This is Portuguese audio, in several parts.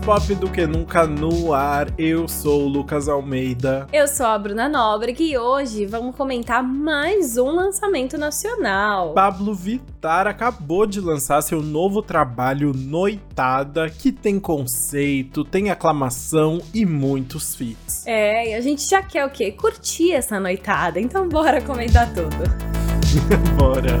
pop do que nunca no ar. Eu sou o Lucas Almeida. Eu sou a Bruna Nóbrega e hoje vamos comentar mais um lançamento nacional. Pablo Vittar acabou de lançar seu novo trabalho Noitada, que tem conceito, tem aclamação e muitos feats. É, e a gente já quer o quê? Curtir essa noitada, então bora comentar tudo. bora.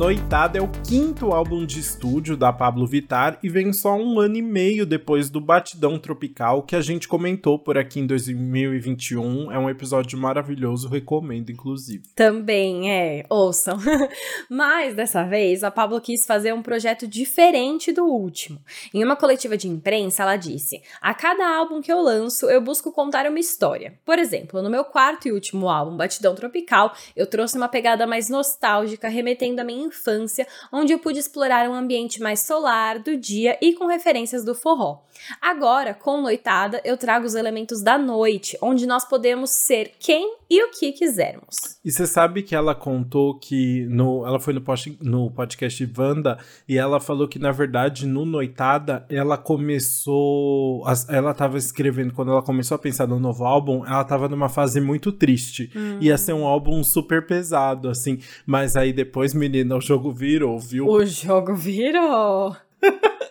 Noitada é o quinto álbum de estúdio da Pablo Vittar e vem só um ano e meio depois do Batidão Tropical que a gente comentou por aqui em 2021. É um episódio maravilhoso, recomendo inclusive. Também é, ouçam. Mas dessa vez a Pablo quis fazer um projeto diferente do último. Em uma coletiva de imprensa, ela disse: "A cada álbum que eu lanço, eu busco contar uma história. Por exemplo, no meu quarto e último álbum, Batidão Tropical, eu trouxe uma pegada mais nostálgica, remetendo a minha infância, onde eu pude explorar um ambiente mais solar, do dia e com referências do forró. Agora, com Noitada, eu trago os elementos da noite, onde nós podemos ser quem e o que quisermos. E você sabe que ela contou que no, ela foi no, post, no podcast Wanda e ela falou que na verdade no Noitada ela começou, ela estava escrevendo quando ela começou a pensar no novo álbum, ela estava numa fase muito triste. Hum. Ia ser um álbum super pesado assim, mas aí depois, menina, o jogo virou, viu? O jogo virou.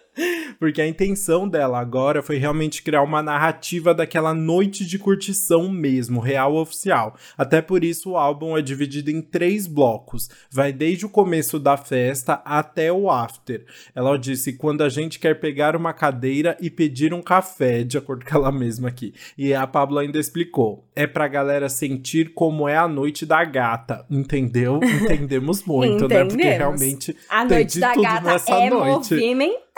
Porque a intenção dela agora foi realmente criar uma narrativa daquela noite de curtição mesmo, real oficial. Até por isso o álbum é dividido em três blocos. Vai desde o começo da festa até o after. Ela disse quando a gente quer pegar uma cadeira e pedir um café, de acordo com ela mesma aqui. E a Pablo ainda explicou. É pra galera sentir como é a noite da gata, entendeu? Entendemos muito, né? Porque realmente a noite da gata é noite. movimentada.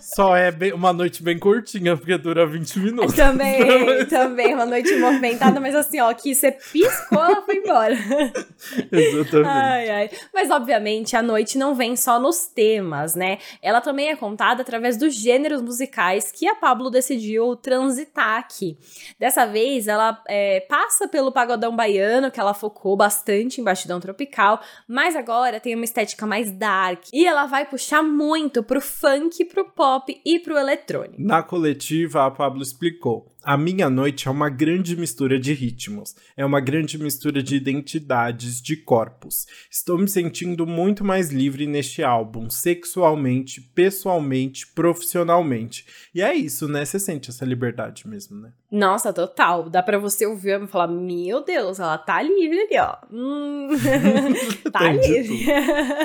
Só é bem, uma noite bem curtinha, porque dura 20 minutos. Também, também, uma noite movimentada, mas assim, ó, que você piscou, ela foi embora. Exatamente. Ai, ai. Mas, obviamente, a noite não vem só nos temas, né? Ela também é contada através dos gêneros musicais que a Pablo decidiu transitar aqui. Dessa vez, ela é, passa pelo pagodão baiano, que ela focou bastante em Bastidão Tropical, mas agora tem uma estética mais dark. E ela vai puxar muito pro funk, pro pop e pro eletrônico. Na coletiva, a Pablo explicou. A minha noite é uma grande mistura de ritmos, é uma grande mistura de identidades, de corpos. Estou me sentindo muito mais livre neste álbum, sexualmente, pessoalmente, profissionalmente. E é isso, né? Você sente essa liberdade mesmo, né? Nossa, total. Dá pra você ouvir e falar: Meu Deus, ela tá livre ali, ó. Hum, tá livre.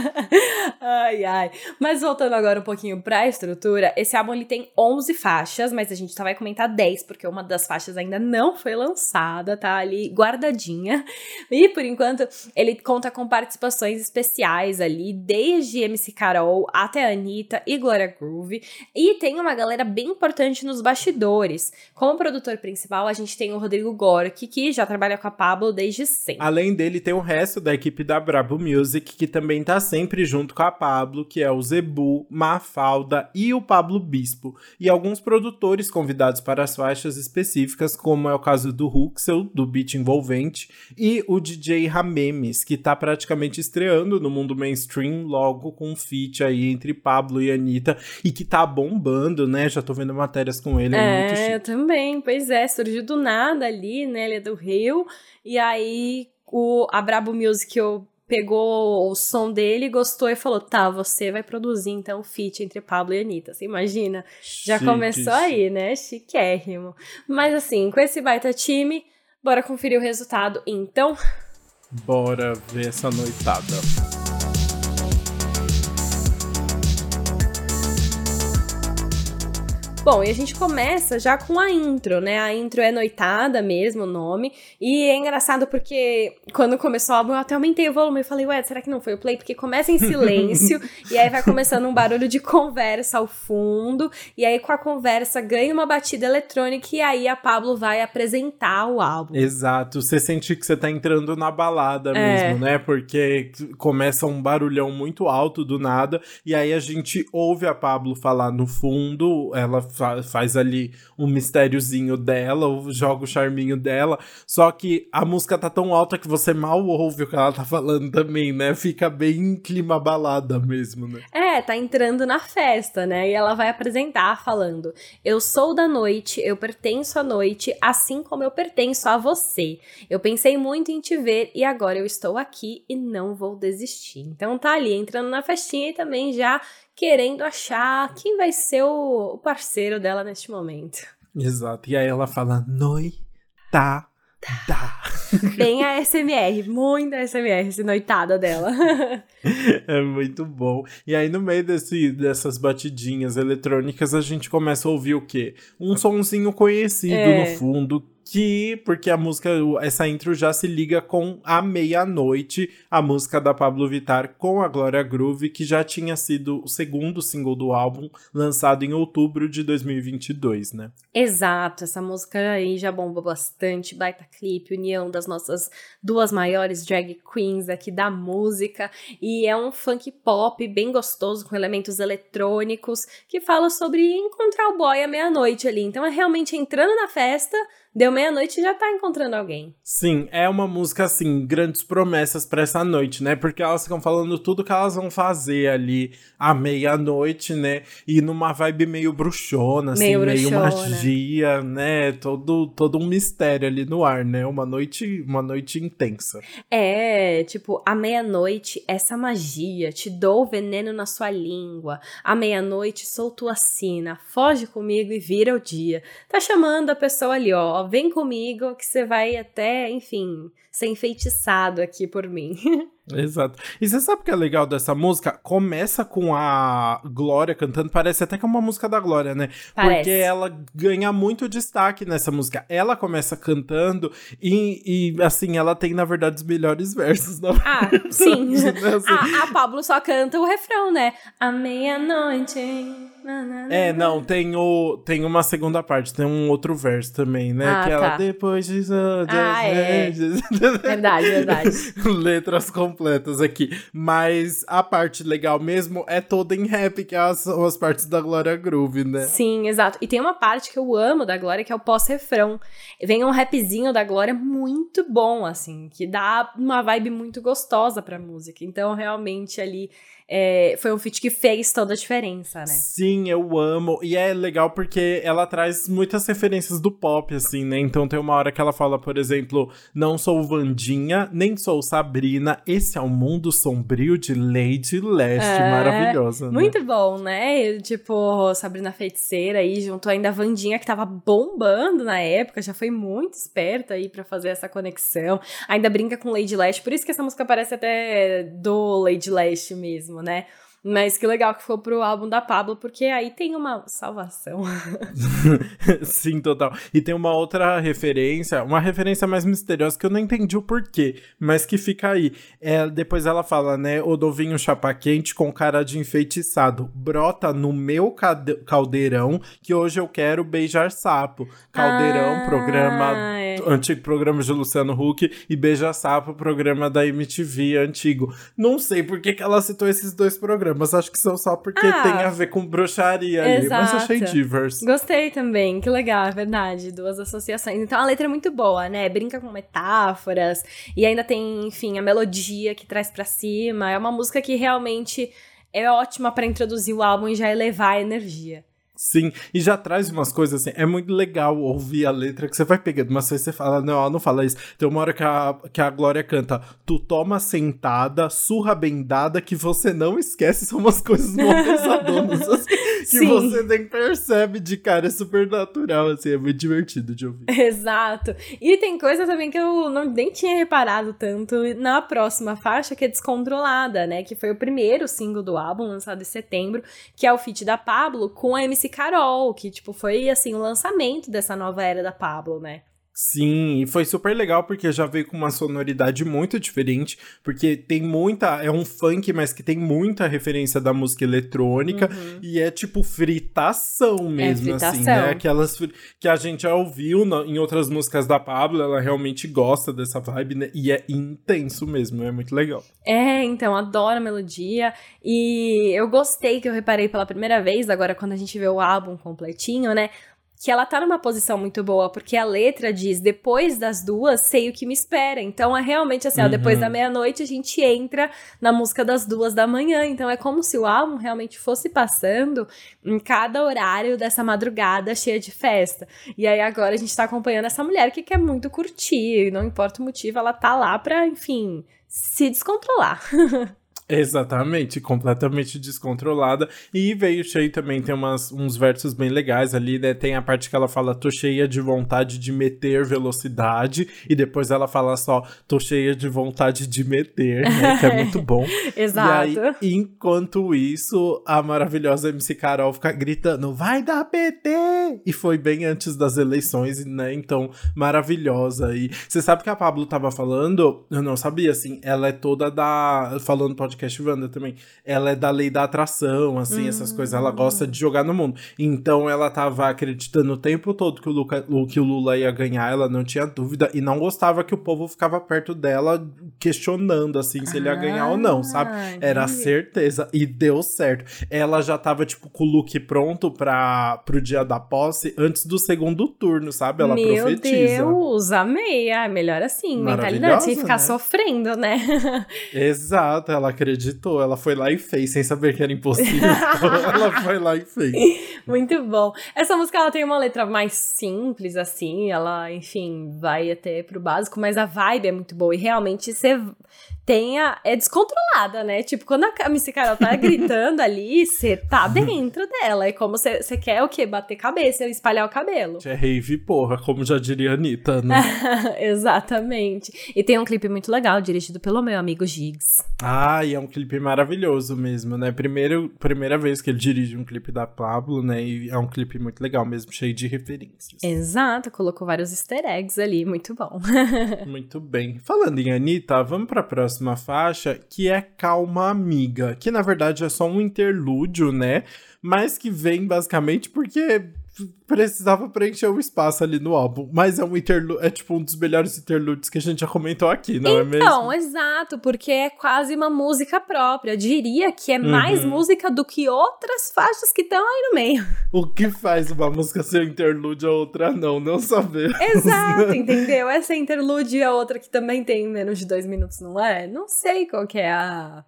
ai, ai. Mas voltando agora um pouquinho pra estrutura, esse álbum ele tem 11 faixas, mas a gente só vai comentar 10, porque uma das faixas ainda não foi lançada, tá ali guardadinha. E por enquanto ele conta com participações especiais ali, desde MC Carol até Anitta e Gloria Groove. E tem uma galera bem importante nos bastidores. Como produtor principal, a gente tem o Rodrigo Gork, que já trabalha com a Pablo desde sempre. Além dele, tem o resto da equipe da Brabo Music, que também tá sempre junto com a Pablo, que é o Zebu, Mafalda e o Pablo Bispo. E alguns produtores convidados para as faixas específicas, como é o caso do Huxel, do beat envolvente, e o DJ Ramemes, que tá praticamente estreando no mundo mainstream, logo com um feat aí entre Pablo e Anitta, e que tá bombando, né? Já tô vendo matérias com ele, é, é eu também, pois é, surgiu do nada ali, né? Ele é do Rio, e aí o, a Brabo Music eu pegou o som dele, gostou e falou: tá, você vai produzir então o feat entre Pablo e Anitta. Você imagina? Já começou aí, né? Chiquérrimo. Mas assim, com esse baita time, bora conferir o resultado então. Bora ver essa noitada. Bom, e a gente começa já com a intro, né? A intro é noitada mesmo, o nome. E é engraçado porque quando começou o álbum, eu até aumentei o volume e falei, ué, será que não foi o play? Porque começa em silêncio, e aí vai começando um barulho de conversa ao fundo, e aí com a conversa ganha uma batida eletrônica, e aí a Pablo vai apresentar o álbum. Exato, você sente que você tá entrando na balada é. mesmo, né? Porque começa um barulhão muito alto do nada, e aí a gente ouve a Pablo falar no fundo, ela fa faz ali um mistériozinho dela, joga o charminho dela. Só que a música tá tão alta que você mal ouve o que ela tá falando também, né? Fica bem clima balada mesmo, né? É, tá entrando na festa, né? E ela vai apresentar falando: Eu sou da noite, eu pertenço à noite, assim como eu pertenço a você. Eu pensei muito em te ver e agora eu estou aqui e não vou desistir. Então tá ali entrando na festinha e também já querendo achar quem vai ser o parceiro dela neste momento. Exato. E aí ela fala: Noita. Tá. Tá. Bem a SMR, muita SMR, essa noitada dela. é muito bom. E aí, no meio desse, dessas batidinhas eletrônicas, a gente começa a ouvir o quê? Um sonzinho conhecido é. no fundo, que porque a música, essa intro já se liga com A Meia-Noite, a música da Pablo Vittar com a Glória Groove, que já tinha sido o segundo single do álbum, lançado em outubro de 2022, né? Exato, essa música aí já bombou bastante, baita clipe, união das nossas duas maiores drag queens aqui da música, e é um funk pop bem gostoso, com elementos eletrônicos, que fala sobre encontrar o boy à meia-noite ali. Então é realmente entrando na festa Deu meia-noite e já tá encontrando alguém. Sim, é uma música, assim, grandes promessas para essa noite, né? Porque elas ficam falando tudo que elas vão fazer ali à meia-noite, né? E numa vibe meio bruxona, assim, meio, meio magia, né? Todo, todo um mistério ali no ar, né? Uma noite, uma noite intensa. É, tipo, à meia-noite, essa magia, te dou veneno na sua língua. À meia-noite, sou tua sina, foge comigo e vira o dia. Tá chamando a pessoa ali, ó, vem comigo que você vai até, enfim, ser enfeitiçado aqui por mim. Exato. E você sabe o que é legal dessa música? Começa com a Glória cantando, parece até que é uma música da Glória, né? Parece. Porque ela ganha muito destaque nessa música. Ela começa cantando e, e assim, ela tem, na verdade, os melhores versos. Não? Ah, sim. assim. a, a Pablo só canta o refrão, né? A meia-noite. É, não, tem, o, tem uma segunda parte, tem um outro verso também, né? Ah, que ela, tá. depois de... Ah, é. verdade, verdade. Letras completas completas aqui. Mas a parte legal mesmo é toda em rap, que é são as partes da Glória Groove, né? Sim, exato. E tem uma parte que eu amo da Glória, que é o pós-refrão. Vem um rapzinho da Glória muito bom, assim, que dá uma vibe muito gostosa pra música. Então, realmente, ali é, foi um feat que fez toda a diferença, né? Sim, eu amo. E é legal porque ela traz muitas referências do pop, assim, né? Então tem uma hora que ela fala, por exemplo, não sou Vandinha, nem sou Sabrina, esse é o mundo sombrio de Lady Leste. É, Maravilhosa, né? Muito bom, né? Tipo, Sabrina Feiticeira aí, junto ainda a Vandinha, que tava bombando na época, já foi muito esperta aí para fazer essa conexão. Ainda brinca com Lady Leste, por isso que essa música parece até do Lady Leste mesmo mesmo, né? Mas que legal que foi pro álbum da Pablo, porque aí tem uma salvação. Sim, total. E tem uma outra referência, uma referência mais misteriosa que eu não entendi o porquê, mas que fica aí. É, depois ela fala, né? O dovinho chapa quente com cara de enfeitiçado. Brota no meu caldeirão que hoje eu quero beijar sapo. Caldeirão, ah, programa. Antigo programa de Luciano Huck e Beija Sapo, programa da MTV antigo. Não sei por que, que ela citou esses dois programas mas acho que são só porque ah, tem a ver com bruxaria ali. Exato. Mas achei divers. Gostei também, que legal, é verdade. Duas associações. Então a letra é muito boa, né? Brinca com metáforas. E ainda tem, enfim, a melodia que traz para cima. É uma música que realmente é ótima para introduzir o álbum e já elevar a energia. Sim, e já traz umas coisas assim. É muito legal ouvir a letra que você vai pegando, mas aí você fala, não, ela não fala isso. Tem uma hora que a, que a Glória canta: Tu toma sentada, surra bem dada, que você não esquece. São umas coisas mó pesadonas, que Sim. você nem percebe de cara. É super natural, assim, é muito divertido de ouvir. Exato. E tem coisa também que eu não, nem tinha reparado tanto na próxima faixa, que é Descontrolada, né? Que foi o primeiro single do álbum, lançado em setembro, que é o feat da Pablo com a MC Carol, que, tipo, foi, assim, o lançamento dessa nova era da Pablo, né? Sim, e foi super legal porque já veio com uma sonoridade muito diferente, porque tem muita, é um funk, mas que tem muita referência da música eletrônica uhum. e é tipo fritação mesmo, é fritação. assim, né? Aquelas que a gente já ouviu no, em outras músicas da Pablo, ela realmente gosta dessa vibe, né? E é intenso mesmo, é muito legal. É, então, adoro a melodia e eu gostei que eu reparei pela primeira vez, agora quando a gente vê o álbum completinho, né? Que ela tá numa posição muito boa, porque a letra diz: depois das duas, sei o que me espera. Então é realmente assim, uhum. ó, depois da meia-noite a gente entra na música das duas da manhã. Então é como se o álbum realmente fosse passando em cada horário dessa madrugada cheia de festa. E aí agora a gente tá acompanhando essa mulher que quer muito curtir, não importa o motivo, ela tá lá pra, enfim, se descontrolar. Exatamente, completamente descontrolada. E veio cheio também, tem umas, uns versos bem legais ali, né? Tem a parte que ela fala, tô cheia de vontade de meter velocidade, e depois ela fala só, tô cheia de vontade de meter, né? Que é muito bom. Exato. E aí, enquanto isso, a maravilhosa MC Carol fica gritando, vai dar PT! E foi bem antes das eleições, né? Então, maravilhosa. E você sabe que a Pablo tava falando, eu não sabia, assim, ela é toda da. Falando podcast podcast Wanda também. Ela é da lei da atração, assim, hum. essas coisas. Ela gosta de jogar no mundo. Então ela tava acreditando o tempo todo que o, Luca, que o Lula ia ganhar, ela não tinha dúvida. E não gostava que o povo ficava perto dela questionando, assim, se ah, ele ia ganhar ou não, sabe? Era certeza. E deu certo. Ela já tava, tipo, com o look pronto pra, pro dia da posse antes do segundo turno, sabe? Ela Meu profetiza. Meu Deus, amei. Ah, melhor assim, mentalidade, sem ficar né? sofrendo, né? Exato, ela acredita acreditou, ela foi lá e fez, sem saber que era impossível. ela foi lá e fez. Muito bom. Essa música ela tem uma letra mais simples, assim, ela, enfim, vai até pro básico, mas a vibe é muito boa. E realmente você tenha. É descontrolada, né? Tipo, quando a Missy Carol tá gritando ali, você tá dentro dela. É como você quer o quê? Bater cabeça, espalhar o cabelo. É rave, porra, como já diria a Anitta, né? Exatamente. E tem um clipe muito legal, dirigido pelo meu amigo Giggs. Ah, e é um clipe maravilhoso mesmo, né? Primeiro, primeira vez que ele dirige um clipe da Pablo, né? E é um clipe muito legal mesmo, cheio de referências. Exato, colocou vários easter eggs ali, muito bom. muito bem. Falando em Anitta, vamos pra próxima próxima faixa, que é Calma Amiga, que na verdade é só um interlúdio, né? Mas que vem basicamente porque precisava preencher o espaço ali no álbum. Mas é um interlúdio, é tipo um dos melhores interlúdios que a gente já comentou aqui, não então, é mesmo? Então, exato, porque é quase uma música própria. Eu diria que é mais uhum. música do que outras faixas que estão aí no meio. O que faz uma música ser interlúdio a outra não? Não saber. Exato, entendeu? Essa é interlúdio e a outra que também tem menos de dois minutos, não é? Não sei qual que é a,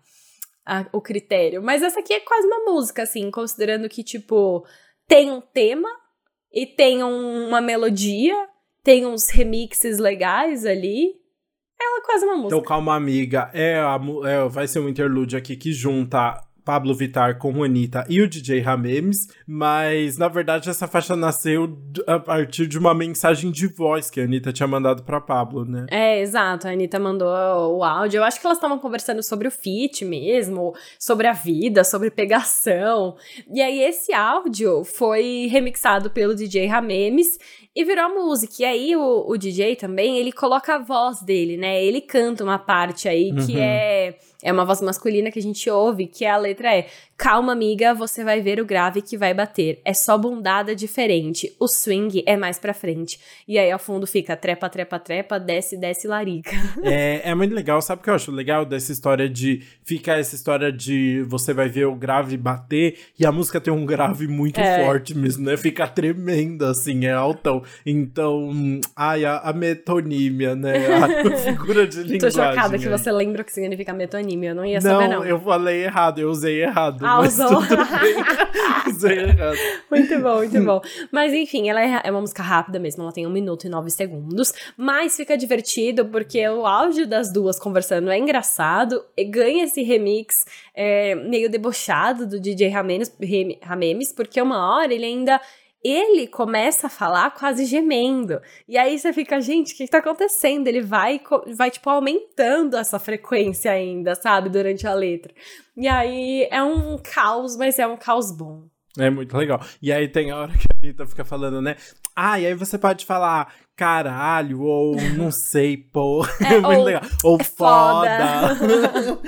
a, o critério. Mas essa aqui é quase uma música, assim, considerando que, tipo, tem um tema e tem um, uma melodia, tem uns remixes legais ali. Ela é quase uma música. Então, calma, amiga. É, a, é, vai ser um interlúdio aqui que junta Pablo Vittar com Anitta e o DJ Ramemes, mas na verdade essa faixa nasceu a partir de uma mensagem de voz que a Anitta tinha mandado para Pablo, né? É, exato. A Anitta mandou o áudio. Eu acho que elas estavam conversando sobre o feat mesmo, sobre a vida, sobre pegação. E aí esse áudio foi remixado pelo DJ Ramemes e virou música. E aí o, o DJ também, ele coloca a voz dele, né? Ele canta uma parte aí que uhum. é é uma voz masculina que a gente ouve, que a letra é Calma, amiga, você vai ver o grave que vai bater. É só bundada diferente. O swing é mais pra frente. E aí ao fundo fica trepa, trepa, trepa, desce, desce, larica. É, é muito legal. Sabe o que eu acho legal dessa história de. Fica essa história de você vai ver o grave bater e a música tem um grave muito é. forte mesmo, né? Fica tremenda, assim, é altão. Então, ai, a, a metonímia, né? A figura de linguagem. Tô chocada aí. que você lembra o que significa metonímia. Eu não ia saber, não. Não, eu falei errado, eu usei errado. Ah. Muito bom, muito bom. Mas enfim, ela é, é uma música rápida mesmo, ela tem um minuto e nove segundos. Mas fica divertido porque o áudio das duas conversando é engraçado, e ganha esse remix é, meio debochado do DJ Ramemes, Ramemes, porque uma hora ele ainda ele começa a falar quase gemendo. E aí você fica, gente, o que, que tá acontecendo? Ele vai, vai, tipo, aumentando essa frequência ainda, sabe, durante a letra. E aí é um caos, mas é um caos bom. É muito legal. E aí tem a hora que a Anitta fica falando, né? Ah, e aí você pode falar caralho, ou não sei, pô. É, é muito ou, legal. Ou é foda. foda.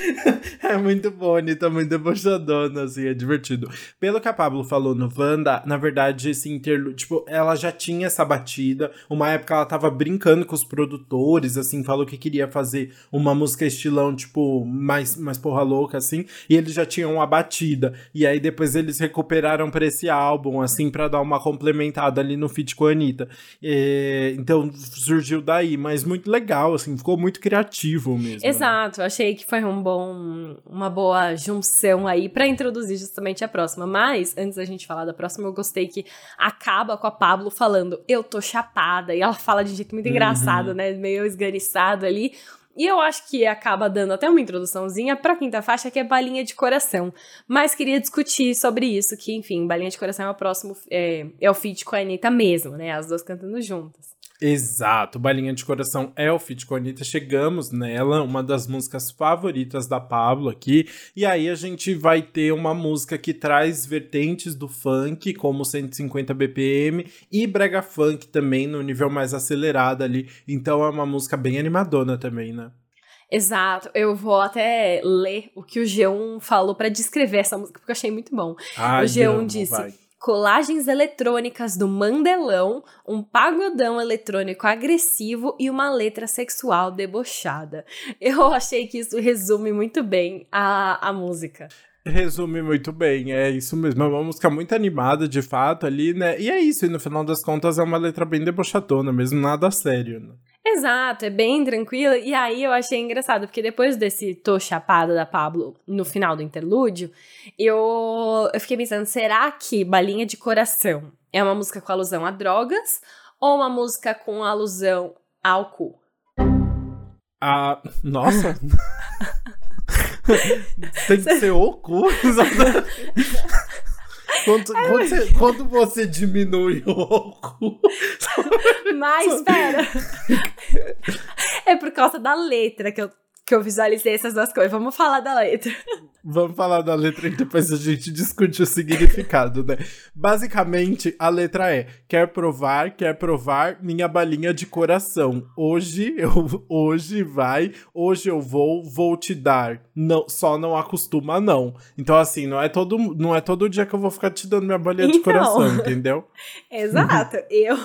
é muito bom, Anitta, muito debochadona, assim, é divertido. Pelo que a Pablo falou no Wanda, na verdade, esse interlude, tipo, ela já tinha essa batida. Uma época ela tava brincando com os produtores, assim, falou que queria fazer uma música estilão, tipo, mais, mais porra louca, assim, e eles já tinham uma batida. E aí depois eles recuperaram pra esse álbum, assim, para dar uma complementada ali no feat com a Anitta. E, então surgiu daí, mas muito legal, assim, ficou muito criativo mesmo. Né? Exato, né? achei que foi um bom, uma boa junção aí para introduzir justamente a próxima. Mas, antes da gente falar da próxima, eu gostei que acaba com a Pablo falando, eu tô chapada, e ela fala de um jeito muito uhum. engraçado, né, meio esganiçado ali, e eu acho que acaba dando até uma introduçãozinha pra quinta faixa, que é Balinha de Coração. Mas queria discutir sobre isso, que, enfim, Balinha de Coração é o próximo, é, é o feat com a Anitta mesmo, né? As duas cantando juntas. Exato, Balinha de Coração é o feat com a Anitta. Chegamos nela, uma das músicas favoritas da Pablo aqui. E aí a gente vai ter uma música que traz vertentes do funk, como 150 BPM, e brega funk também, no nível mais acelerado ali. Então é uma música bem animadona também, né? Exato, eu vou até ler o que o G1 falou para descrever essa música, porque eu achei muito bom. Ai, o G1 disse: vai colagens eletrônicas do Mandelão, um pagodão eletrônico agressivo e uma letra sexual debochada. Eu achei que isso resume muito bem a, a música. Resume muito bem, é isso mesmo. É uma música muito animada, de fato, ali, né? E é isso, e no final das contas é uma letra bem debochadona mesmo, nada sério, né? Exato, é bem tranquila. E aí eu achei engraçado, porque depois desse Tô Chapada da Pablo no final do interlúdio, eu, eu fiquei pensando, será que Balinha de Coração é uma música com alusão a drogas ou uma música com alusão ao cu? Ah, nossa! Tem que ser o cu? Quando, é, quando, você, quando, você, diminui o cu. Mas, espera. É por causa da letra que eu, que eu visualizei essas duas coisas. Vamos falar da letra. Vamos falar da letra e depois a gente discute o significado, né? Basicamente, a letra é: quer provar, quer provar minha balinha de coração. Hoje eu hoje vai, hoje eu vou, vou te dar. Não, só não acostuma não. Então assim, não é todo não é todo dia que eu vou ficar te dando minha balinha então, de coração, entendeu? Exato. eu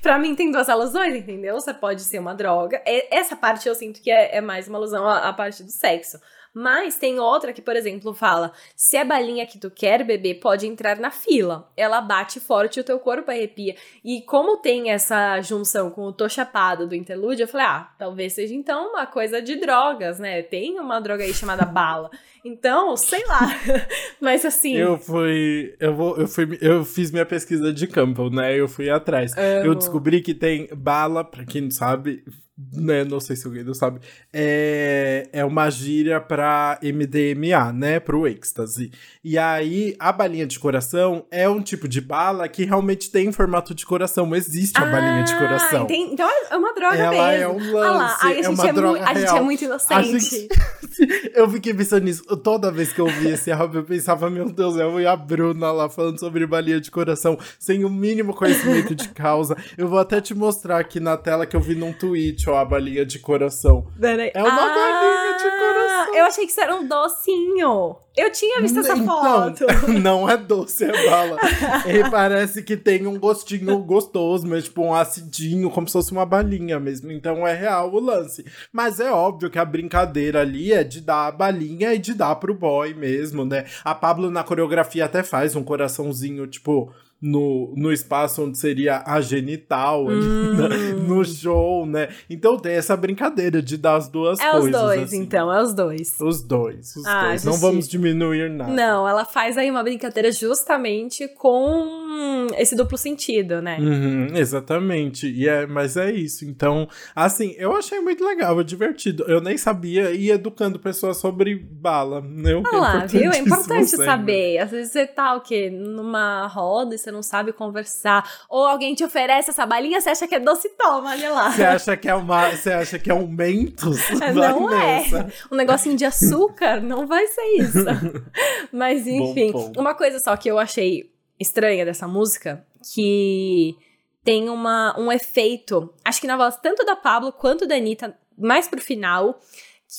para mim tem duas alusões, entendeu? Você pode ser uma droga. Essa parte eu sinto que é, é mais uma alusão à, à parte do sexo. Mas tem outra que, por exemplo, fala: se é balinha que tu quer beber, pode entrar na fila. Ela bate forte e o teu corpo arrepia. E como tem essa junção com o tô chapado do interlúdio, eu falei: ah, talvez seja então uma coisa de drogas, né? Tem uma droga aí chamada bala. Então, sei lá. Mas assim. Eu fui. Eu, vou, eu, fui, eu fiz minha pesquisa de campo, né? Eu fui atrás. Amo. Eu descobri que tem bala, pra quem não sabe, né, não sei se alguém não sabe, é, é uma gíria para MDMA, né, pro êxtase. E aí, a balinha de coração é um tipo de bala que realmente tem formato de coração, existe a ah, balinha de coração. Então é uma droga Ela mesmo. é um lance, ah lá, a é uma é droga A gente é muito inocente. Gente, eu fiquei pensando nisso, toda vez que eu vi esse álbum, eu pensava, meu Deus, eu e a Bruna lá falando sobre balinha de coração, sem o mínimo conhecimento de causa. Eu vou até te mostrar aqui na tela que eu vi num tweet ó, a balinha de coração. É uma ah, balinha de coração. Eu achei que isso era um docinho. Eu tinha visto essa então, foto. Não é doce, é bala. e parece que tem um gostinho gostoso, mas tipo um acidinho, como se fosse uma balinha mesmo. Então é real o lance. Mas é óbvio que a brincadeira ali é de dar a balinha e de dar pro boy mesmo, né? A Pablo na coreografia até faz um coraçãozinho, tipo, no, no espaço onde seria a genital, hum. no show, né? Então tem essa brincadeira de dar as duas é coisas. É os dois, assim. então, é os dois. Os dois, os ah, dois. Não vamos diminuir nada. Não, ela faz aí uma brincadeira justamente com esse duplo sentido, né? Uhum, exatamente. E é, mas é isso. Então, assim, eu achei muito legal, divertido. Eu nem sabia ir educando pessoas sobre bala. Né? Ah lá, viu? É importante saber. Às vezes você tá o quê? Numa roda e você não sabe conversar. Ou alguém te oferece essa balinha, você acha que é doce, toma, olha lá. Você acha que é uma. Você acha que é um mentos? Não é. Um negocinho de açúcar não vai ser isso. Mas enfim, uma coisa só que eu achei estranha dessa música, que tem uma, um efeito, acho que na voz tanto da Pablo quanto da Anitta, mais pro final,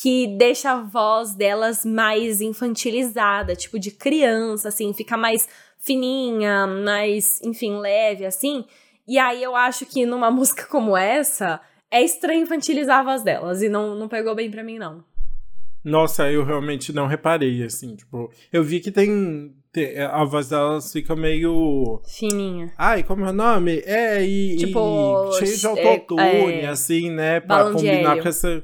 que deixa a voz delas mais infantilizada, tipo de criança, assim, fica mais fininha, mais, enfim, leve, assim. E aí eu acho que numa música como essa, é estranho infantilizar a voz delas, e não, não pegou bem pra mim, não. Nossa, eu realmente não reparei, assim, tipo, eu vi que tem. tem a voz delas fica meio. Fininha. Ai, como é o nome? É, e. Tipo, e cheio de é, autotune, é, assim, né? Pra combinar com essa,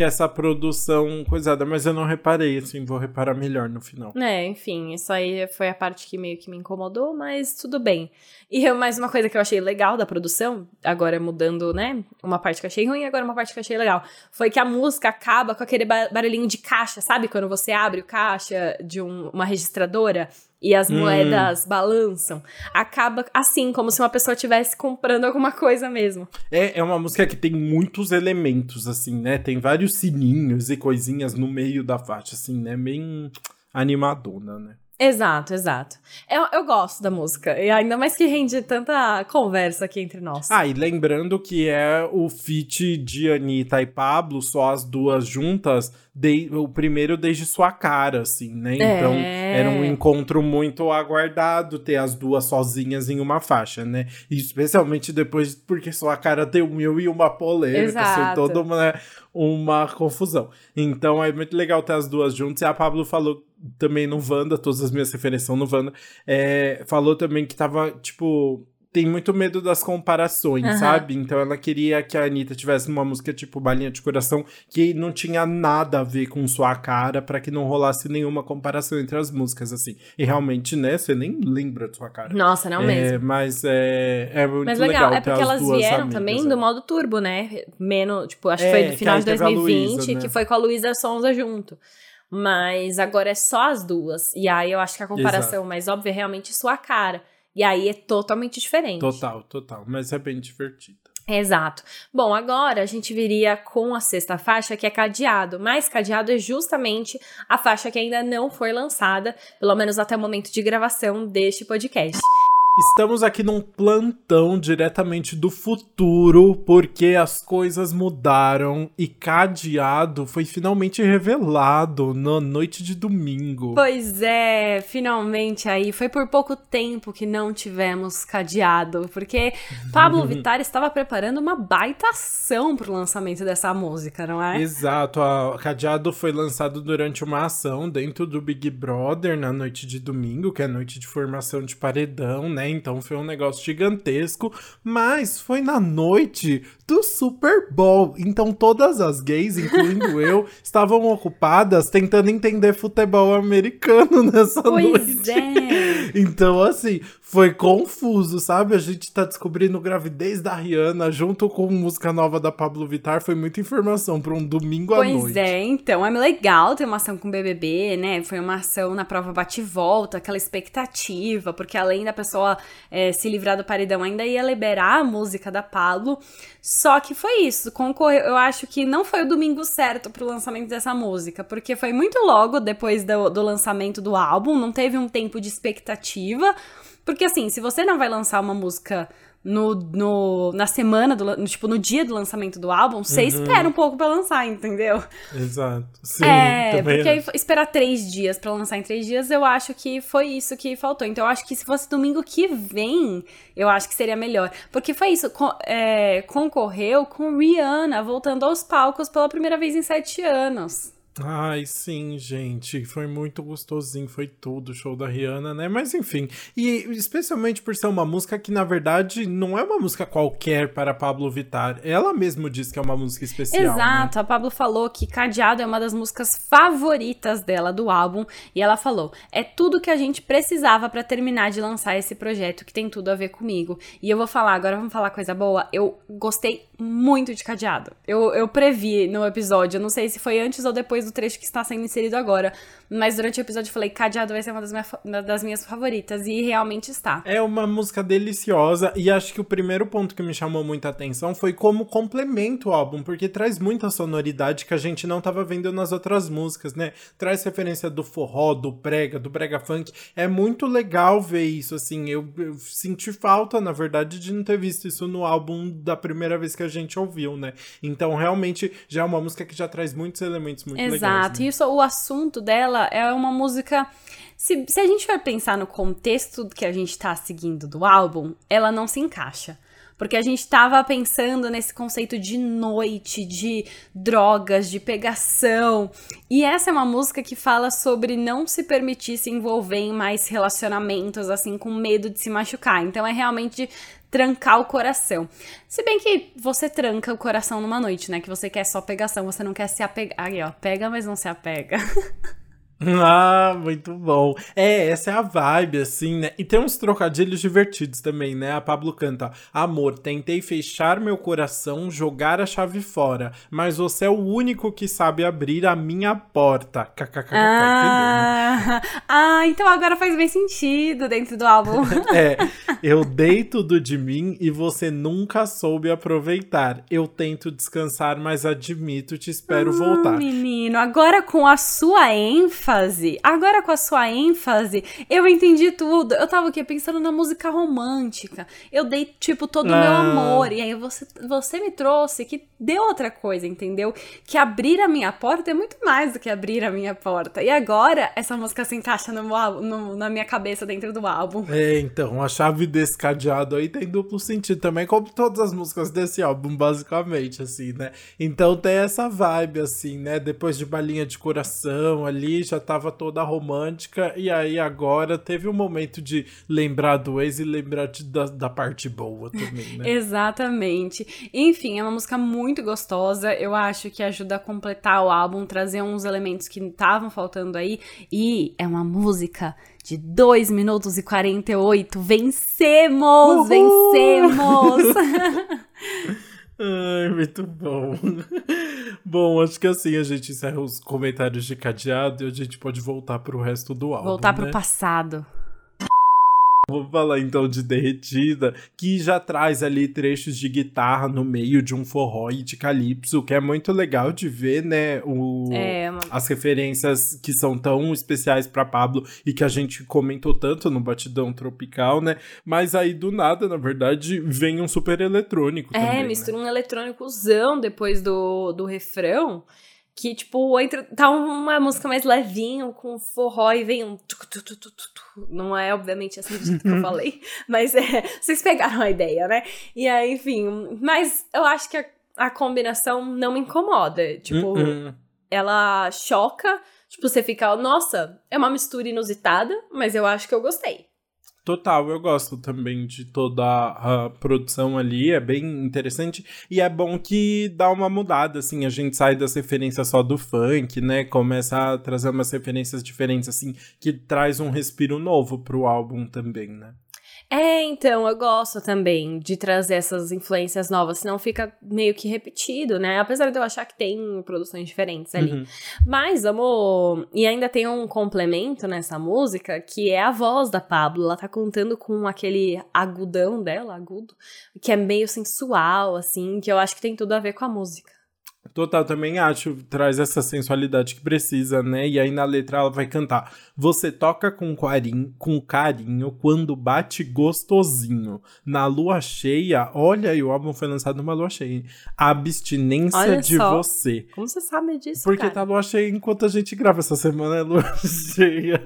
com essa produção coisada, mas eu não reparei, assim, vou reparar melhor no final. É, enfim, isso aí foi a parte que meio que me incomodou, mas tudo bem. E eu, mais uma coisa que eu achei legal da produção, agora mudando, né? Uma parte que eu achei ruim, agora uma parte que eu achei legal. Foi que a música acaba com aquele ba- barulhinho de caixa, sabe? Quando você abre o caixa de um- uma registradora e as Hum. moedas balançam. Acaba assim, como se uma pessoa estivesse comprando alguma coisa mesmo. É, é uma música que tem muitos elementos, assim, né? Tem vários sininhos e coisinhas no meio da faixa, assim, né? Bem animadona, né? Exato, exato. Eu, eu gosto da música, e ainda mais que rende tanta conversa aqui entre nós. Ah, e lembrando que é o feat de Anitta e Pablo, só as duas juntas, de- o primeiro desde sua cara, assim, né? Então É. era um encontro muito aguardado ter as duas sozinhas em uma faixa, né? E especialmente depois, porque sua cara deu mil e uma polêmica, foi toda uma, uma confusão. Então é muito legal ter as duas juntas. E a Pablo falou também no Wanda, todas as minhas referências são no Wanda, é, falou também que tava, tipo, tem muito medo das comparações, Aham. sabe? Então ela queria que a Anitta tivesse uma música tipo Balinha de Coração que não tinha nada a ver com sua cara pra que não rolasse nenhuma comparação entre as músicas, assim. E realmente, né, você nem lembra de sua cara. Nossa, não é, mesmo. Mas é, é muito Mas legal, é ter porque as elas vieram amigas, também é. do modo turbo, né? Menos, tipo, acho É, que foi do que final de teve a 2020, Luísa, né? que foi com a Luísa Sonza junto. Mas agora é só as duas. E aí eu acho que a comparação mais óbvia é realmente sua cara. E aí é totalmente diferente. Total, total. Mas é bem divertido. Exato. Bom, agora a gente viria com a sexta faixa, que é Cadeado. Mas Cadeado é justamente a faixa que ainda não foi lançada, pelo menos até o momento de gravação deste podcast. Estamos aqui num plantão diretamente do futuro, porque as coisas mudaram e Cadeado foi finalmente revelado na noite de domingo. Pois é, finalmente aí. Foi por pouco tempo que não tivemos cadeado, porque Pablo Vittar estava preparando uma baita ação pro lançamento dessa música, não é? Exato, a Cadeado foi lançado durante uma ação dentro do Big Brother na noite de domingo, que é a noite de formação de paredão, né? Então foi um negócio gigantesco, mas foi na noite do Super Bowl. Então todas as gays, incluindo eu, estavam ocupadas tentando entender futebol americano nessa Pois noite. é. Então, assim, foi confuso, sabe? A gente tá descobrindo gravidez da Rihanna junto com música nova da Pablo Vittar. Foi muita informação pra um domingo à Pois noite. é, então é legal ter uma ação com o BBB, né? Foi uma ação na prova bate-volta, aquela expectativa, porque além da pessoa é, se livrar do paredão, ainda ia liberar a música da Pablo. Só que foi isso, concorreu. Eu acho que não foi o domingo certo pro lançamento dessa música, porque foi muito logo depois do, do lançamento do álbum, não teve um tempo de expectativa. Porque assim, se você não vai lançar uma música no, no, na semana, do, no, tipo, no dia do lançamento do álbum, você espera um pouco pra lançar, entendeu? Exato. Sim, é, porque aí acho. esperar três dias pra lançar em três dias, eu acho que foi isso que faltou. Então, eu acho que se fosse domingo que vem, eu acho que seria melhor. Porque foi isso, co- é, concorreu com Rihanna voltando aos palcos pela primeira vez em sete anos. Ai, sim, gente. Foi muito gostosinho, foi tudo o show da Rihanna, né? Mas enfim. E especialmente por ser uma música que, na verdade, não é uma música qualquer para Pablo Vittar. Ela mesmo diz que é uma música especial. né? Exato, a Pablo falou que Cadeado é uma das músicas favoritas dela do álbum e ela falou: "É tudo que a gente precisava pra terminar de lançar esse projeto que tem tudo a ver comigo". E eu vou falar, agora vamos falar coisa boa. Eu gostei muito de Cadeado. Eu, eu previ no episódio, eu não sei se foi antes ou depois do trecho que está sendo inserido agora, mas durante o episódio eu falei, Cadeado vai ser uma das, minha, uma das minhas favoritas, e realmente está. É uma música deliciosa, e acho que o primeiro ponto que me chamou muita atenção foi como complementa o álbum, porque traz muita sonoridade que a gente não tava vendo nas outras músicas, né? Traz referência do forró, do brega, do brega funk. É muito legal ver isso, assim. Eu, eu senti falta, na verdade, de não ter visto isso no álbum da primeira vez que a gente ouviu, né? Então, realmente, já é uma música que já traz muitos elementos muito Exato. legais. Exato. Né? E isso, o assunto dela é uma música. Se, se a gente for pensar no contexto que a gente tá seguindo do álbum, ela não se encaixa. Porque a gente tava pensando nesse conceito de noite, de drogas, de pegação. E essa é uma música que fala sobre não se permitir se envolver em mais relacionamentos, assim, com medo de se machucar. Então é realmente trancar o coração. Se bem que você tranca o coração numa noite, né? Que você quer só pegação, você não quer se apegar. Aí, ó, pega, mas não se apega. Ah, muito bom. É, essa é a vibe, assim, né? E tem uns trocadilhos divertidos também, né? A Pablo canta: Amor, tentei fechar meu coração, jogar a chave fora, mas você é o único que sabe abrir a minha porta. KKK, ah, entendeu? Né? Ah, então agora faz bem sentido dentro do álbum. é, eu dei tudo de mim e você nunca soube aproveitar. Eu tento descansar, mas admito, te espero hum, voltar. Menino, agora com a sua ênfase ênfase, agora com a sua ênfase, eu entendi tudo. Eu tava aqui pensando na música romântica. Eu dei, tipo, todo o ah. meu amor. E aí você, você me trouxe que deu outra coisa, entendeu? Que abrir a minha porta é muito mais do que abrir a minha porta. E agora, essa música se encaixa no, no, na minha cabeça dentro do álbum. É, então, a chave desse cadeado aí tem duplo sentido também, como todas as músicas desse álbum, basicamente, assim, né? Então tem essa vibe, assim, né? Depois de balinha de coração ali, já tava toda romântica, e aí agora teve um momento de lembrar do ex e lembrar de, da, da parte boa também, né? Exatamente. Enfim, é uma música muito gostosa, eu acho que ajuda a completar o álbum, trazer uns elementos que estavam faltando aí, e é uma música de 2 minutos e 48. Vencemos! Uhul! Vencemos! Ai, muito bom. bom, acho que assim a gente encerra os comentários de cadeado e a gente pode voltar pro resto do álbum. Voltar né? pro passado. Vou falar então de Derretida, que já traz ali trechos de guitarra no meio de um forró e de calypso, que é muito legal de ver, né? O, é, uma... As referências que são tão especiais para Pablo e que a gente comentou tanto no Batidão Tropical, né? Mas aí do nada, na verdade, vem um super eletrônico. É, também, mistura né? um eletrônicozão depois do, do refrão que, tipo, entra, tá uma música mais levinho, com forró e vem um. Não é, obviamente, assim do jeito que eu falei, mas é, vocês pegaram a ideia, né? E aí, enfim, mas eu acho que a, a combinação não me incomoda. Tipo, uh-uh. ela choca, tipo, você fica, nossa, é uma mistura inusitada, mas eu acho que eu gostei. Total, eu gosto também de toda a produção ali, é bem interessante e é bom que dá uma mudada, assim, a gente sai das referências só do funk, né, começa a trazer umas referências diferentes, assim, que traz um respiro novo pro álbum também, né. É, então, eu gosto também de trazer essas influências novas, senão fica meio que repetido, né? Apesar de eu achar que tem produções diferentes ali. Uhum. Mas, amor, e ainda tem um complemento nessa música, que é a voz da Pablo. Ela tá contando com aquele agudão dela, agudo, que é meio sensual, assim, que eu acho que tem tudo a ver com a música. Total, também acho, traz essa sensualidade que precisa, né? E aí na letra ela vai cantar: Você toca com carinho, com carinho quando bate gostosinho. Na lua cheia, olha, e o álbum foi lançado numa lua cheia. A abstinência olha de só. você. Como você sabe disso? Porque cara? tá lua cheia enquanto a gente grava essa semana, é lua cheia.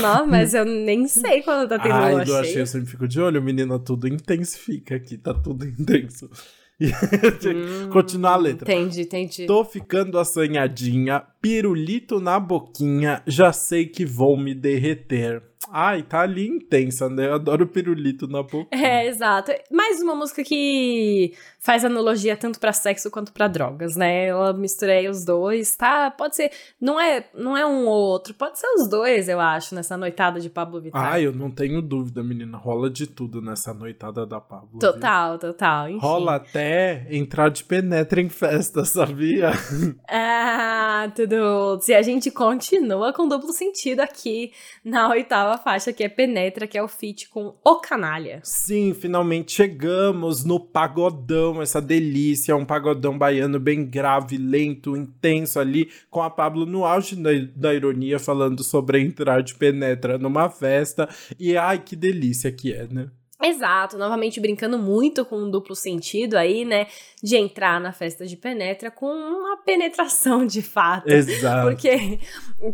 Não, mas eu nem sei quando tá tendo Ai, lua, lua cheia. cheia. Eu sempre fico de olho, menina, tudo intensifica aqui, tá tudo intenso. hum, continuar a letra. Entendi, entendi. Tô ficando assanhadinha, pirulito na boquinha, já sei que vou me derreter. Ai, tá ali intensa, né? Eu adoro pirulito na boca. É, exato. Mais uma música que faz analogia tanto para sexo quanto para drogas, né? Ela mistura aí os dois, tá? Pode ser, não é, não é um ou outro, pode ser os dois, eu acho, nessa noitada de Pablo Vittar. Ah, eu não tenho dúvida, menina. Rola de tudo nessa noitada da Pablo. Total, viu? total. Enfim. Rola até entrar de penetra em festa, sabia? Ah, Dudes! E a gente continua com duplo sentido aqui na oitava faixa, que é Penetra, que é o feat com O Canalha. Sim, finalmente chegamos no pagodão, essa delícia, um pagodão baiano bem grave, lento, intenso ali, com a Pablo no auge da, da ironia, falando sobre entrar de Penetra numa festa. E ai, que delícia que é, né? Exato, novamente brincando muito com um duplo sentido aí, né? De entrar na festa de penetra com uma penetração de fato. Exato. Porque,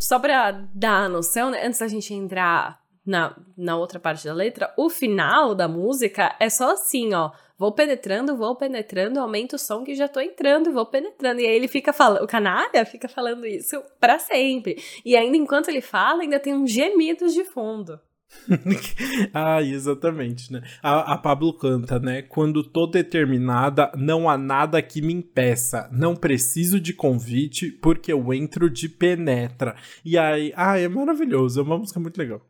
só pra dar a noção, né? Antes da gente entrar na, na outra parte da letra, o final da música é só assim, ó. Vou penetrando, vou penetrando, aumento o som que já tô entrando, vou penetrando. E aí ele fica falando, o canalha fica falando isso para sempre. E ainda enquanto ele fala, ainda tem uns gemidos de fundo. ah, exatamente, né? A, a, Pablo canta, né? Quando tô determinada, não há nada que me impeça. Não preciso de convite, porque eu entro de penetra. E aí, ah, é maravilhoso, é uma música muito legal.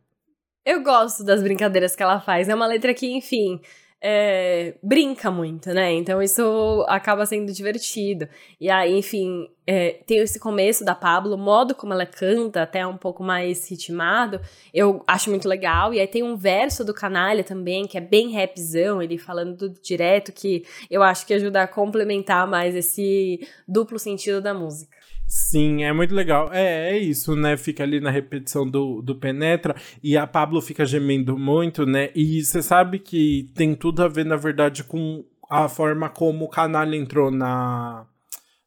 Eu gosto das brincadeiras que ela faz. É uma letra que, enfim, é, brinca muito, né? Então isso acaba sendo divertido. E aí, enfim, é, tem esse começo da Pablo, o modo como ela canta, até um pouco mais ritmado, eu acho muito legal. E aí tem um verso do Canalha também, que é bem rapzão, ele falando tudo direto, que eu acho que ajuda a complementar mais esse duplo sentido da música. Sim, é muito legal. É, é isso, né? Fica ali na repetição do, do Penetra e a Pablo fica gemendo muito, né? E você sabe que tem tudo a ver, na verdade, com a forma como o Canalha entrou na,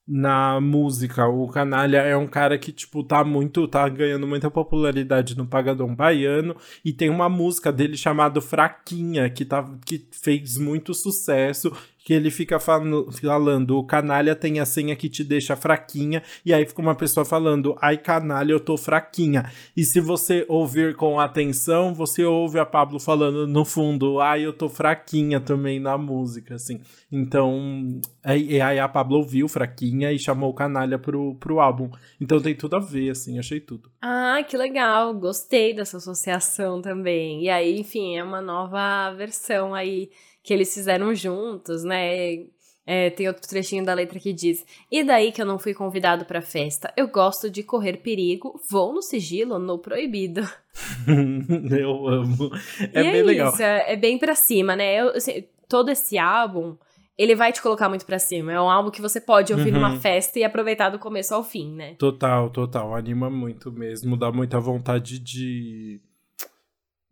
na música. O Canalha é um cara que, tipo, tá muito, tá ganhando muita popularidade no Pagadão Baiano e tem uma música dele chamada Fraquinha, que, tá, que fez muito sucesso que ele fica falando, falando, o canalha tem a senha que te deixa fraquinha, e aí fica uma pessoa falando, ai canalha, eu tô fraquinha. E se você ouvir com atenção, você ouve a Pablo falando no fundo, ai eu tô fraquinha também na música, assim. Então, aí, aí a Pablo ouviu fraquinha e chamou o canalha pro, pro álbum. Então tem tudo a ver, assim, achei tudo. Ah, que legal, gostei dessa associação também. E aí, enfim, é uma nova versão aí que eles fizeram juntos, né? É, tem outro trechinho da letra que diz: E daí que eu não fui convidado pra festa? Eu gosto de correr perigo, vou no sigilo, no proibido. eu amo. É e bem é legal. Isso, é, é bem pra cima, né? Eu, assim, todo esse álbum, ele vai te colocar muito pra cima. É um álbum que você pode ouvir uhum. numa festa e aproveitar do começo ao fim, né? Total, total. Anima muito mesmo. Dá muita vontade de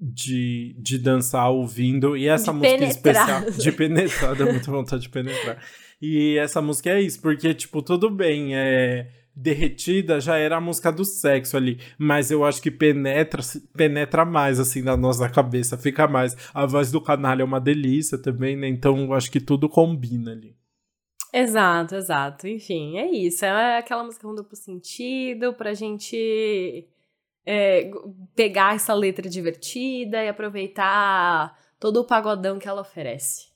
de, de dançar ouvindo. E essa de música penetrar. especial. De penetrar, dá muita vontade de penetrar. E essa música é isso, porque, tipo, tudo bem, é. Derretida já era a música do sexo ali, mas eu acho que penetra penetra mais assim na nossa cabeça, fica mais. A voz do canalha é uma delícia também, né? Então eu acho que tudo combina ali. Exato, exato. Enfim, é isso. É aquela música com duplo sentido pra gente é, pegar essa letra divertida e aproveitar todo o pagodão que ela oferece.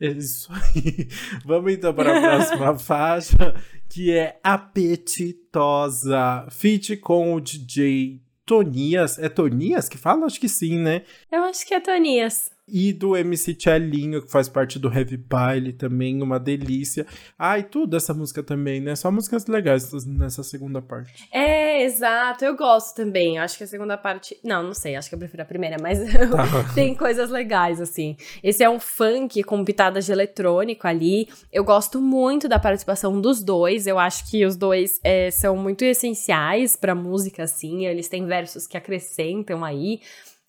É isso aí. Vamos então para a próxima faixa, que é Apetitosa, feat com o DJ Tonias. É Tonias que fala? Acho que sim, né? Eu acho que é Tonias e do MC Tchelinho, que faz parte do Heavy Pile também, uma delícia. Ah, e tudo essa música também, né? Só músicas legais nessa segunda parte. É, exato. Eu gosto também. Acho que a segunda parte. Não, não sei, acho que eu prefiro a primeira, mas tá. tem coisas legais, assim. Esse é um funk com pitadas de eletrônico ali. Eu gosto muito da participação dos dois. Eu acho que os dois é, são muito essenciais pra música, assim. Eles têm versos que acrescentam aí.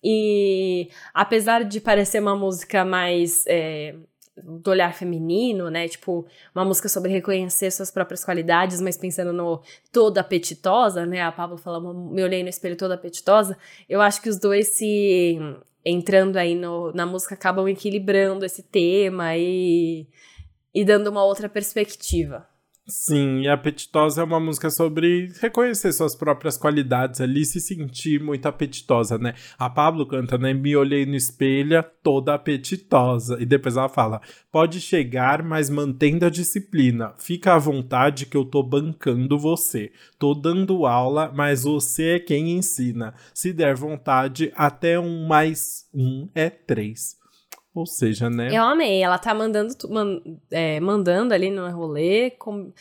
E apesar de parecer uma música mais é, do olhar feminino, né? Tipo, uma música sobre reconhecer suas próprias qualidades, mas pensando no toda apetitosa, né? A Pablo falou, me olhei no espelho toda apetitosa. Eu acho que os dois se entrando aí no, na música acabam equilibrando esse tema e, e dando uma outra perspectiva. Sim, e Apetitosa é uma música sobre reconhecer suas próprias qualidades ali, se sentir muito apetitosa, né? A Pablo canta, né? Me olhei no espelho toda apetitosa. E depois ela fala: pode chegar, mas mantendo a disciplina. Fica à vontade que eu tô bancando você. Tô dando aula, mas você é quem ensina. Se der vontade, até um mais um é três. Ou seja, né? Eu amei. Ela tá mandando, man, é, mandando ali no rolê, com,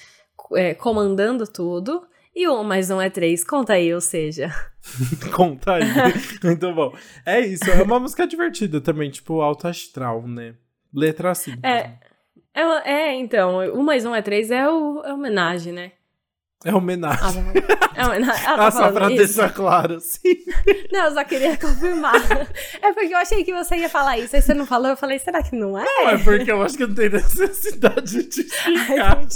é, comandando tudo. E um mais um é três, conta aí, ou seja. conta aí. Muito bom. É isso, é uma música divertida também, tipo alto astral, né? Letra simples. É, ela, é então, um mais um é três é, o, é homenagem, né? É homenagem. Ah, é homenagem. Ela tá ah, só pra isso. deixar claro, sim. Não, eu só queria confirmar. É porque eu achei que você ia falar isso, aí você não falou, eu falei, será que não é? Não, é porque eu acho que não tem necessidade de explicar.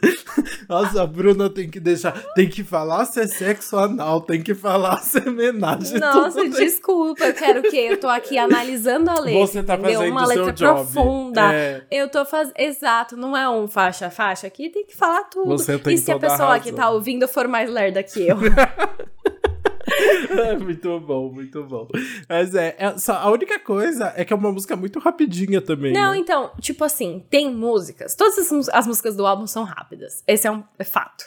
Nossa, a Bruna tem que deixar, tem que falar se é sexo anal, tem que falar se é homenagem. Nossa, desculpa, eu quero o quê? Eu tô aqui analisando a letra, Você tá entendeu? fazendo Uma letra seu profunda. É. Eu tô fazendo, exato, não é um faixa-faixa aqui, tem que falar tudo. Você tem se a pessoa que tá ouvindo for mais lerda que eu? é muito bom, muito bom. Mas é, é só, a única coisa é que é uma música muito rapidinha também. Não, né? então, tipo assim, tem músicas. Todas as, as músicas do álbum são rápidas. Esse é um é fato.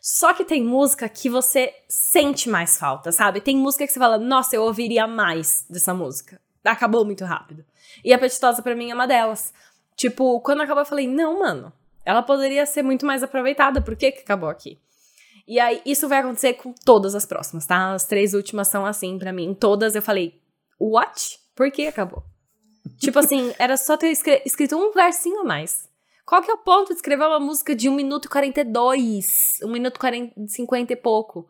Só que tem música que você sente mais falta, sabe? Tem música que você fala, nossa, eu ouviria mais dessa música. Acabou muito rápido. E a Petitosa pra mim é uma delas. Tipo, quando acabou, eu falei, não, mano. Ela poderia ser muito mais aproveitada. Por que, que acabou aqui? E aí, isso vai acontecer com todas as próximas, tá? As três últimas são assim para mim. Todas eu falei, what? Por que acabou? tipo assim, era só ter escrito um versinho a mais. Qual que é o ponto de escrever uma música de 1 minuto e 42? 1 minuto e 50 e pouco?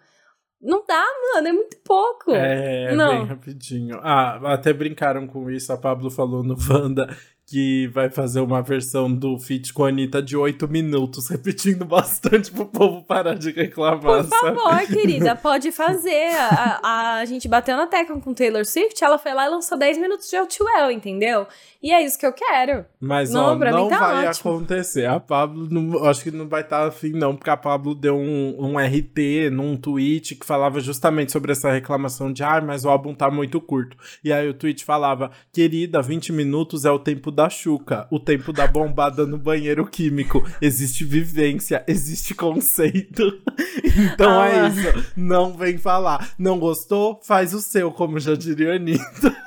Não dá, mano, é muito pouco. É, é Não. bem rapidinho. Ah, até brincaram com isso, a Pablo falou no Wanda que vai fazer uma versão do feat com a Anitta de oito minutos, repetindo bastante pro povo parar de reclamar. Por favor, sabe? querida, pode fazer. A, a, a, gente bateu na tecla com Taylor Swift, ela foi lá e lançou 10 minutos de Outwell, entendeu? E é isso que eu quero. Mas não, ó, não tá vai ótimo. acontecer. A Pablo, não, acho que não vai estar tá afim, não, porque a Pablo deu um, um RT num tweet que falava justamente sobre essa reclamação de ah, mas o álbum tá muito curto. E aí o tweet falava, querida, 20 minutos é o tempo da Xuca, o tempo da bombada no banheiro químico. Existe vivência, existe conceito. então Ah, é isso. Não vem falar. Não gostou? Faz o seu, como já diria a Anitta.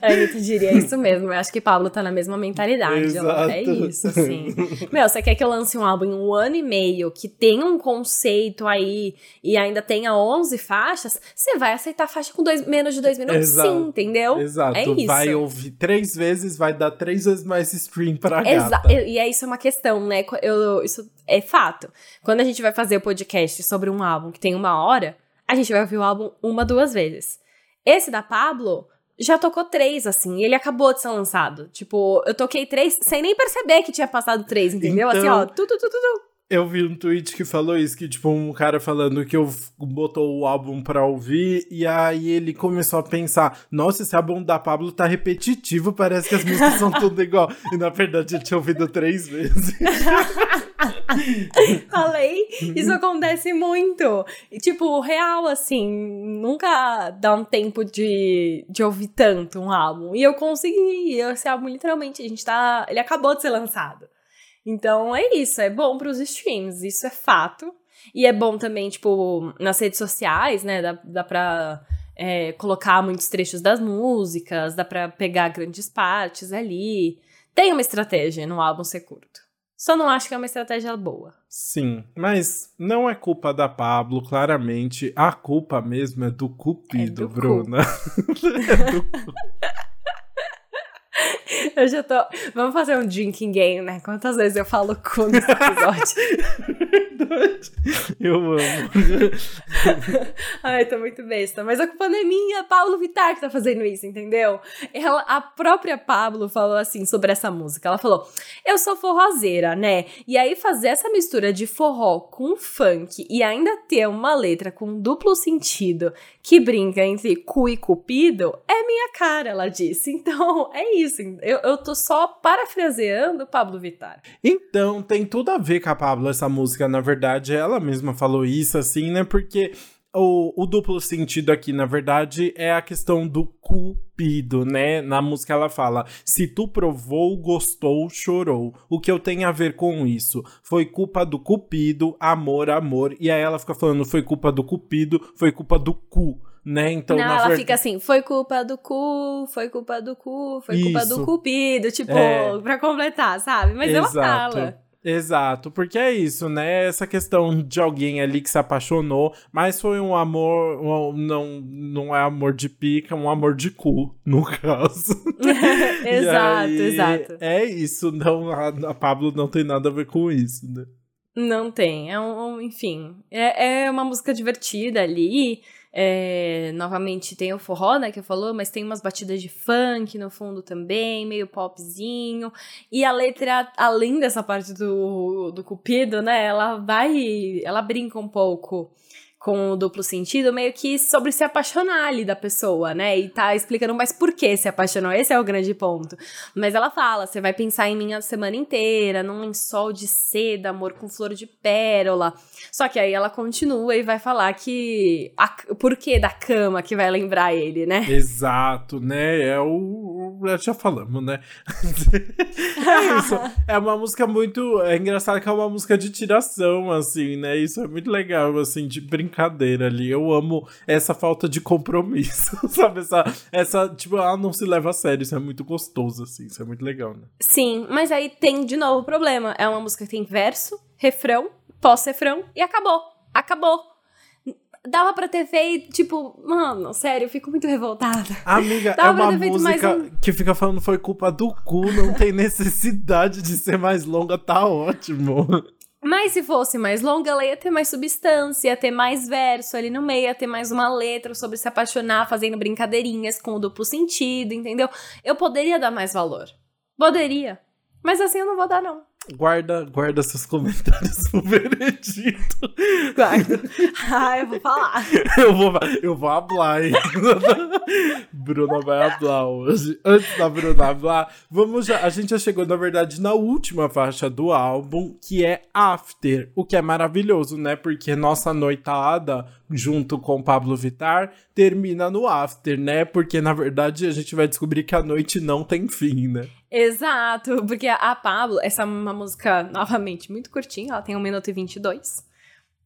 A Anitta diria isso mesmo. Eu acho que Pablo tá na mesma mentalidade. É Exato. isso, assim. Meu, você quer que eu lance um álbum em um ano e meio que tenha um conceito aí e ainda tenha 11 faixas? Você vai aceitar faixa com dois, menos de dois minutos? Exato. Sim, entendeu? Exato. É isso. Vai ouvir três vezes, vai dar três vezes mais stream pra Exa gata. e é isso é uma questão, né? Eu, isso é fato. Quando a gente vai fazer o podcast sobre um álbum que tem uma hora, a gente vai ouvir o álbum uma, duas vezes. Esse da Pablo já tocou três, assim, ele acabou de ser lançado. Tipo, eu toquei três sem nem perceber que tinha passado três, entendeu? assim, Então- ó, tu, tu, tu, tu, tu. Eu vi um tweet que falou isso, que tipo, um cara falando que eu botou o álbum pra ouvir, e aí ele começou a pensar, nossa, esse álbum da Pablo tá repetitivo, parece que as músicas são tudo igual. E na verdade eu tinha ouvido três vezes. Falei, isso acontece muito. E, tipo, real, assim, nunca dá um tempo de, de ouvir tanto um álbum. E eu consegui, esse álbum, literalmente, a gente tá. Ele acabou de ser lançado. Então é isso, é bom pros streams, isso é fato. E é bom também, tipo, nas redes sociais, né? Dá, dá pra é, colocar muitos trechos das músicas, dá pra pegar grandes partes ali. Tem uma estratégia no álbum ser curto. Só não acho que é uma estratégia boa. Sim, mas não é culpa da Pablo, claramente. A culpa mesmo é do Cupido, É do. Bruna. é do Eu já tô. Vamos fazer um drinking game, né? Quantas vezes eu falo cu nesse episódio? verdade. Eu amo. Ai, tô muito besta. Mas a culpa não é minha, Pablo Vittar que tá fazendo isso, entendeu? Ela, a própria Pablo falou assim sobre essa música. Ela falou: Eu sou forrozeira, né? E aí fazer essa mistura de forró com funk e ainda ter uma letra com duplo sentido que brinca entre cu e cupido é minha cara, ela disse. Então, é isso. Eu, eu tô só parafraseando Pablo Vittar. Então, tem tudo a ver com a Pablo essa música, na verdade. Ela mesma falou isso, assim, né? Porque o, o duplo sentido aqui, na verdade, é a questão do cupido, né? Na música ela fala: se tu provou, gostou, chorou. O que eu tenho a ver com isso? Foi culpa do cupido, amor, amor. E aí ela fica falando: foi culpa do cupido, foi culpa do cu. Né? Então, não, ela fica assim, foi culpa do cu, foi culpa do cu, foi culpa Isso. do cupido, tipo, É. pra completar, sabe? Mas ela Exato. fala. Exato, porque é isso, né? Essa questão de alguém ali que se apaixonou, mas foi um amor, um, não, não é amor de pica, é um amor de cu, no caso. exato, aí, exato. É isso, não, a, a Pablo não tem nada a ver com isso, né? Não tem, é um, enfim, é, é uma música divertida ali, é, novamente tem o forró, né, que falou, mas tem umas batidas de funk no fundo também, meio popzinho. E a letra, além dessa parte do, do cupido, né, ela vai, ela brinca um pouco com o duplo sentido, meio que sobre se apaixonar ali da pessoa, né? E tá explicando, mas por que se apaixonou? Esse é o grande ponto. Mas ela fala: você vai pensar em mim a semana inteira, num lençol de seda, amor com flor de pérola. Só que aí ela continua e vai falar que. A, o porquê da cama que vai lembrar ele, né? Exato, né? É o. Já falamos, né? é isso. É uma música muito. É engraçado que é uma música de tiração, assim, né? Isso é muito legal, assim, de brincar brincadeira ali. Eu amo essa falta de compromisso, sabe? Essa, essa, tipo, ela não se leva a sério. Isso é muito gostoso, assim. Isso é muito legal, né? Sim, mas aí tem de novo o problema. É uma música que tem verso, refrão, pós-refrão e acabou. Acabou dava pra ter feito, tipo, mano, sério, eu fico muito revoltada. Amiga, dava é uma música um... que fica falando foi culpa do cu, não tem necessidade de ser mais longa, tá ótimo. Mas se fosse mais longa, ela ia ter mais substância, ia ter mais verso ali no meio, ia ter mais uma letra sobre se apaixonar, fazendo brincadeirinhas com o duplo sentido, entendeu? Eu poderia dar mais valor. Poderia. Mas assim eu não vou dar, não. Guarda, guarda seus comentários pro veredito. Guarda. Ah, eu vou falar. eu vou, eu vou hablar, hein? Bruna vai hablar hoje. Antes da Bruna hablar, vamos já. A gente já chegou, na verdade, na última faixa do álbum, que é After. O que é maravilhoso, né? Porque nossa noitada, junto com Pablo Vitar, termina no After, né? Porque, na verdade, a gente vai descobrir que a noite não tem fim, né? Exato, porque a Pablo, essa é uma música, novamente, muito curtinha, ela tem 1 minuto e 22.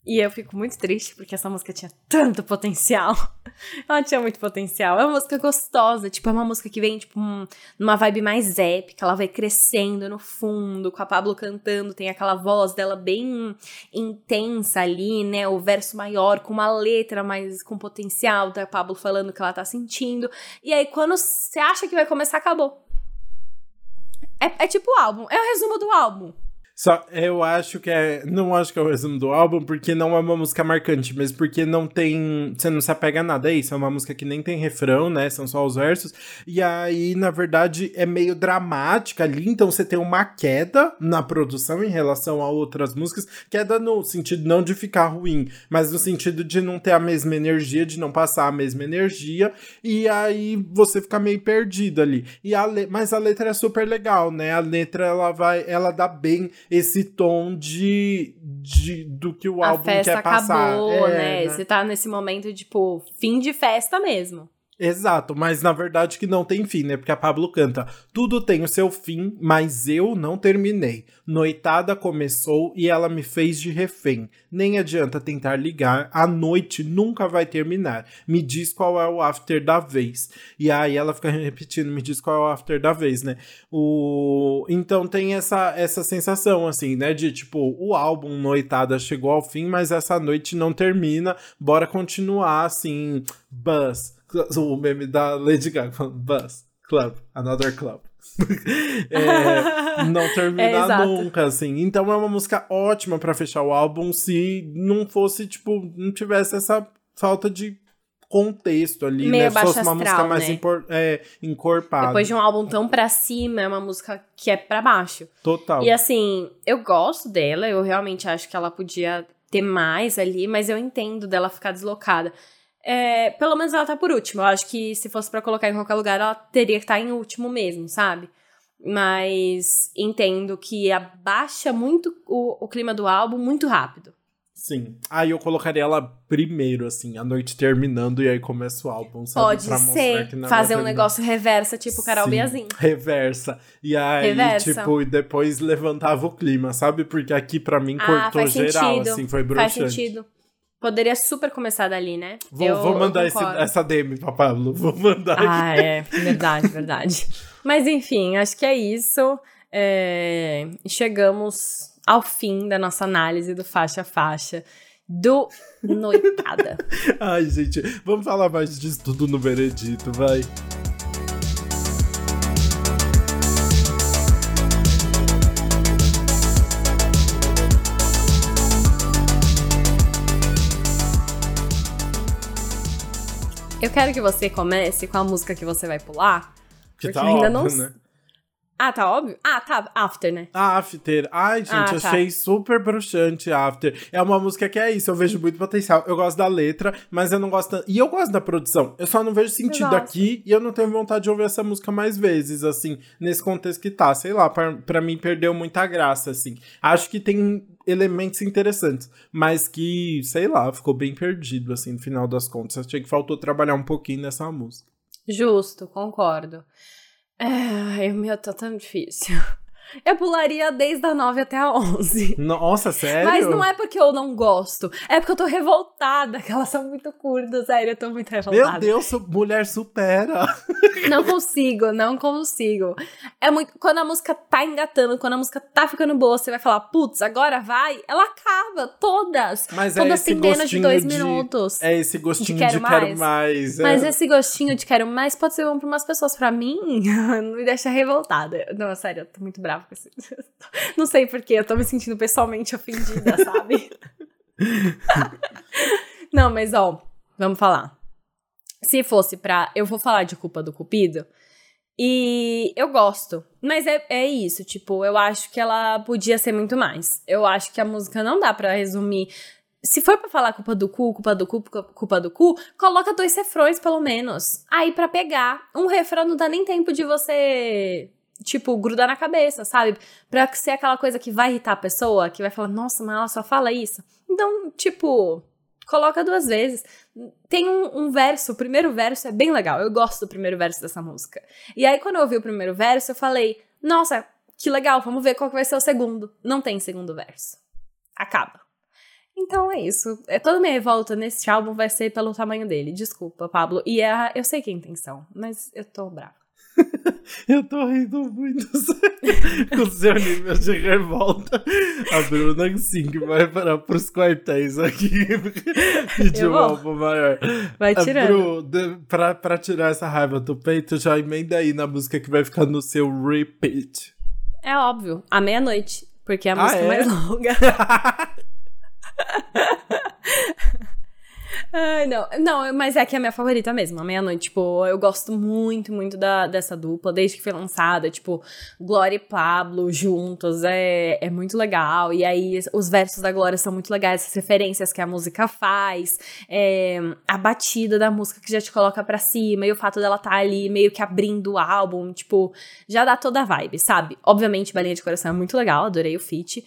E eu fico muito triste, porque essa música tinha tanto potencial. ela tinha muito potencial. É uma música gostosa, tipo, é uma música que vem, tipo, um, numa vibe mais épica, ela vai crescendo no fundo, com a Pablo cantando, tem aquela voz dela bem intensa ali, né? O verso maior, com uma letra mais com potencial, da Pablo falando o que ela tá sentindo. E aí, quando você acha que vai começar, acabou. É, é tipo o álbum. É o resumo do álbum. Só eu acho que é. Não acho que é o resumo do álbum, porque não é uma música marcante, mas porque não tem. Você não se apega a nada. É isso, é uma música que nem tem refrão, né? São só os versos. E aí, na verdade, é meio dramática ali. Então você tem uma queda na produção em relação a outras músicas. Queda no sentido não de ficar ruim, mas no sentido de não ter a mesma energia, de não passar a mesma energia. E aí você fica meio perdido ali. E a le... Mas a letra é super legal, né? A letra ela vai. Ela dá bem esse tom de, de do que o a álbum quer passar. Acabou, é, né? né? Você tá nesse momento, tipo, fim de festa mesmo. Exato, mas na verdade que não tem fim, né? Porque a Pablo canta: Tudo tem o seu fim, mas eu não terminei. Noitada começou e ela me fez de refém. Nem adianta tentar ligar, a noite nunca vai terminar. Me diz qual é o after da vez. E aí ela fica repetindo: Me diz qual é o after da vez, né? O... Então tem essa, essa sensação, assim, né? De tipo, o álbum Noitada chegou ao fim, mas essa noite não termina. Bora continuar, assim, buzz o meme da Lady Gaga falando Buzz, Club, Another Club. é, não terminar é, nunca, assim. Então é uma música ótima para fechar o álbum se não fosse, tipo, não tivesse essa falta de contexto ali, Meio né? Se fosse uma astral, música mais né? é, encorpada. Depois de um álbum tão pra cima, é uma música que é pra baixo. Total. E assim, eu gosto dela, eu realmente acho que ela podia ter mais ali, mas eu entendo dela ficar deslocada. É, pelo menos ela tá por último. Eu acho que se fosse para colocar em qualquer lugar, ela teria que estar tá em último mesmo, sabe? Mas entendo que abaixa muito o, o clima do álbum muito rápido. Sim. Aí eu colocaria ela primeiro, assim, a noite terminando e aí começa o álbum, sabe? Pode pra ser. fazer um negócio reversa, tipo Carol Sim, Biazin. Reversa. E aí, reversa. tipo, e depois levantava o clima, sabe? Porque aqui para mim ah, cortou geral, sentido. assim, foi broxante. Faz sentido. Poderia super começar dali, né? Vou, eu, vou mandar esse, essa DM pra Pablo. Vou mandar. Ah, é. Verdade, verdade. Mas enfim, acho que é isso. É, chegamos ao fim da nossa análise do faixa a faixa do Noitada. Ai, gente, vamos falar mais disso tudo no veredito, vai. Eu quero que você comece com a música que você vai pular. Que porque tá ainda óbvio, não né? Ah, tá óbvio? Ah, tá. After, né? After. Ai, gente, Ah, tá. achei super bruxante After. É uma música que é isso, eu vejo muito potencial. Eu gosto da letra, mas eu não gosto. E eu gosto da produção. Eu só não vejo sentido aqui e eu não tenho vontade de ouvir essa música mais vezes, assim, nesse contexto que tá. Sei lá, pra, pra mim perdeu muita graça, assim. Acho que tem elementos interessantes, mas que, sei lá, ficou bem perdido, assim, no final das contas. Achei que faltou trabalhar um pouquinho nessa música. Justo, concordo. É, meu tá tão difícil. Eu pularia desde a 9 até a 11. Nossa, sério? Mas não é porque eu não gosto, é porque eu tô revoltada, que elas são muito curtas, sério, eu tô muito revoltada. Meu Deus, mulher supera. Não consigo, não consigo. É muito. Quando a música tá engatando, quando a música tá ficando boa, você vai falar, putz, agora vai, ela acaba, todas. Mas é todas esse têm menos de dois de- minutos. É esse gostinho de quero quero, mais. mais. é. Mas esse gostinho de quero mais pode ser bom pra umas pessoas. Pra mim, me deixa revoltada. Não, sério, eu tô muito brava com isso. Não sei porquê, eu tô me sentindo pessoalmente ofendida, sabe? não, mas ó, vamos falar. Se fosse pra. Eu vou falar de culpa do Cupido. E eu gosto. Mas é, é isso, tipo, eu acho que ela podia ser muito mais. Eu acho que a música não dá pra resumir. Se for pra falar culpa do cu, culpa do cu, culpa do cu, coloca dois refrões pelo menos. Aí pra pegar. Um refrão não dá nem tempo de você, tipo, grudar na cabeça, sabe? Pra ser aquela coisa que vai irritar a pessoa, que vai falar, nossa, mas ela só fala isso. Então, tipo, coloca duas vezes. Tem um, um verso, o primeiro verso é bem legal. Eu gosto do primeiro verso dessa música. E aí, quando eu ouvi o primeiro verso, eu falei, nossa, que legal, vamos ver qual que vai ser o segundo. Não tem segundo verso. Acaba. Então é isso. É toda minha revolta nesse álbum vai ser pelo tamanho dele. Desculpa, Pablo. E é, eu sei que é intenção, mas eu tô brava. Eu tô rindo muito com o seu nível de revolta. A Bruna, sim, que vai parar pros quartéis aqui. Pedir um álbum maior. Vai tirando. Bru, pra, pra tirar essa raiva do peito, já emenda aí na música que vai ficar no seu repeat. É óbvio, à meia-noite, porque é a Ah, música é? mais longa. Ai, não, não, mas é que é a minha favorita mesmo, a meia-noite, tipo, eu gosto muito, muito da, dessa dupla, desde que foi lançada, tipo, Glória e Pablo juntos, é, é muito legal, e aí os versos da Glória são muito legais, as referências que a música faz, é, a batida da música que já te coloca pra cima, e o fato dela tá ali meio que abrindo o álbum, tipo, já dá toda a vibe, sabe? Obviamente, Balinha de Coração é muito legal, adorei o feat,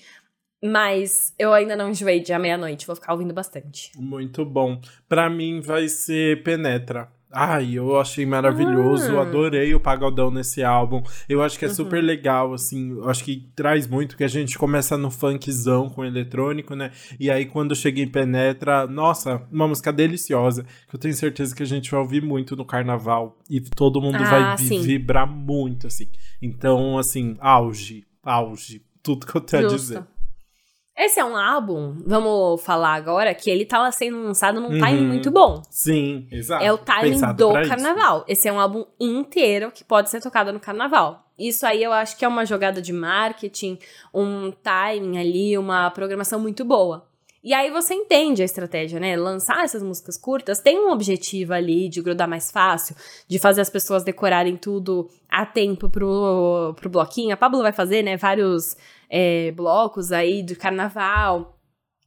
mas eu ainda não enjoei de à meia-noite, vou ficar ouvindo bastante. Muito bom. Pra mim vai ser Penetra. Ai, eu achei maravilhoso, Ah. adorei o pagodão nesse álbum. Eu acho que é Uhum. super legal, assim, eu acho que traz muito, que a gente começa no funkzão com eletrônico, né? E aí quando chega em Penetra, nossa, uma música deliciosa, que eu tenho certeza que a gente vai ouvir muito no carnaval e todo mundo Ah, vai sim. vibrar muito, assim. Então, assim, auge, auge, tudo que eu tenho a dizer. Esse é um álbum, vamos falar agora, que ele tava sendo lançado num timing Uhum. muito bom. Sim, exato. É o timing Pensado do pra isso. carnaval. Esse é um álbum inteiro que pode ser tocado no carnaval. Isso aí eu acho que é uma jogada de marketing, um timing ali, uma programação muito boa. E aí você entende a estratégia, né? Lançar essas músicas curtas tem um objetivo ali de grudar mais fácil, de fazer as pessoas decorarem tudo a tempo pro, pro bloquinho. A Pablo vai fazer, né, vários é, blocos aí de carnaval.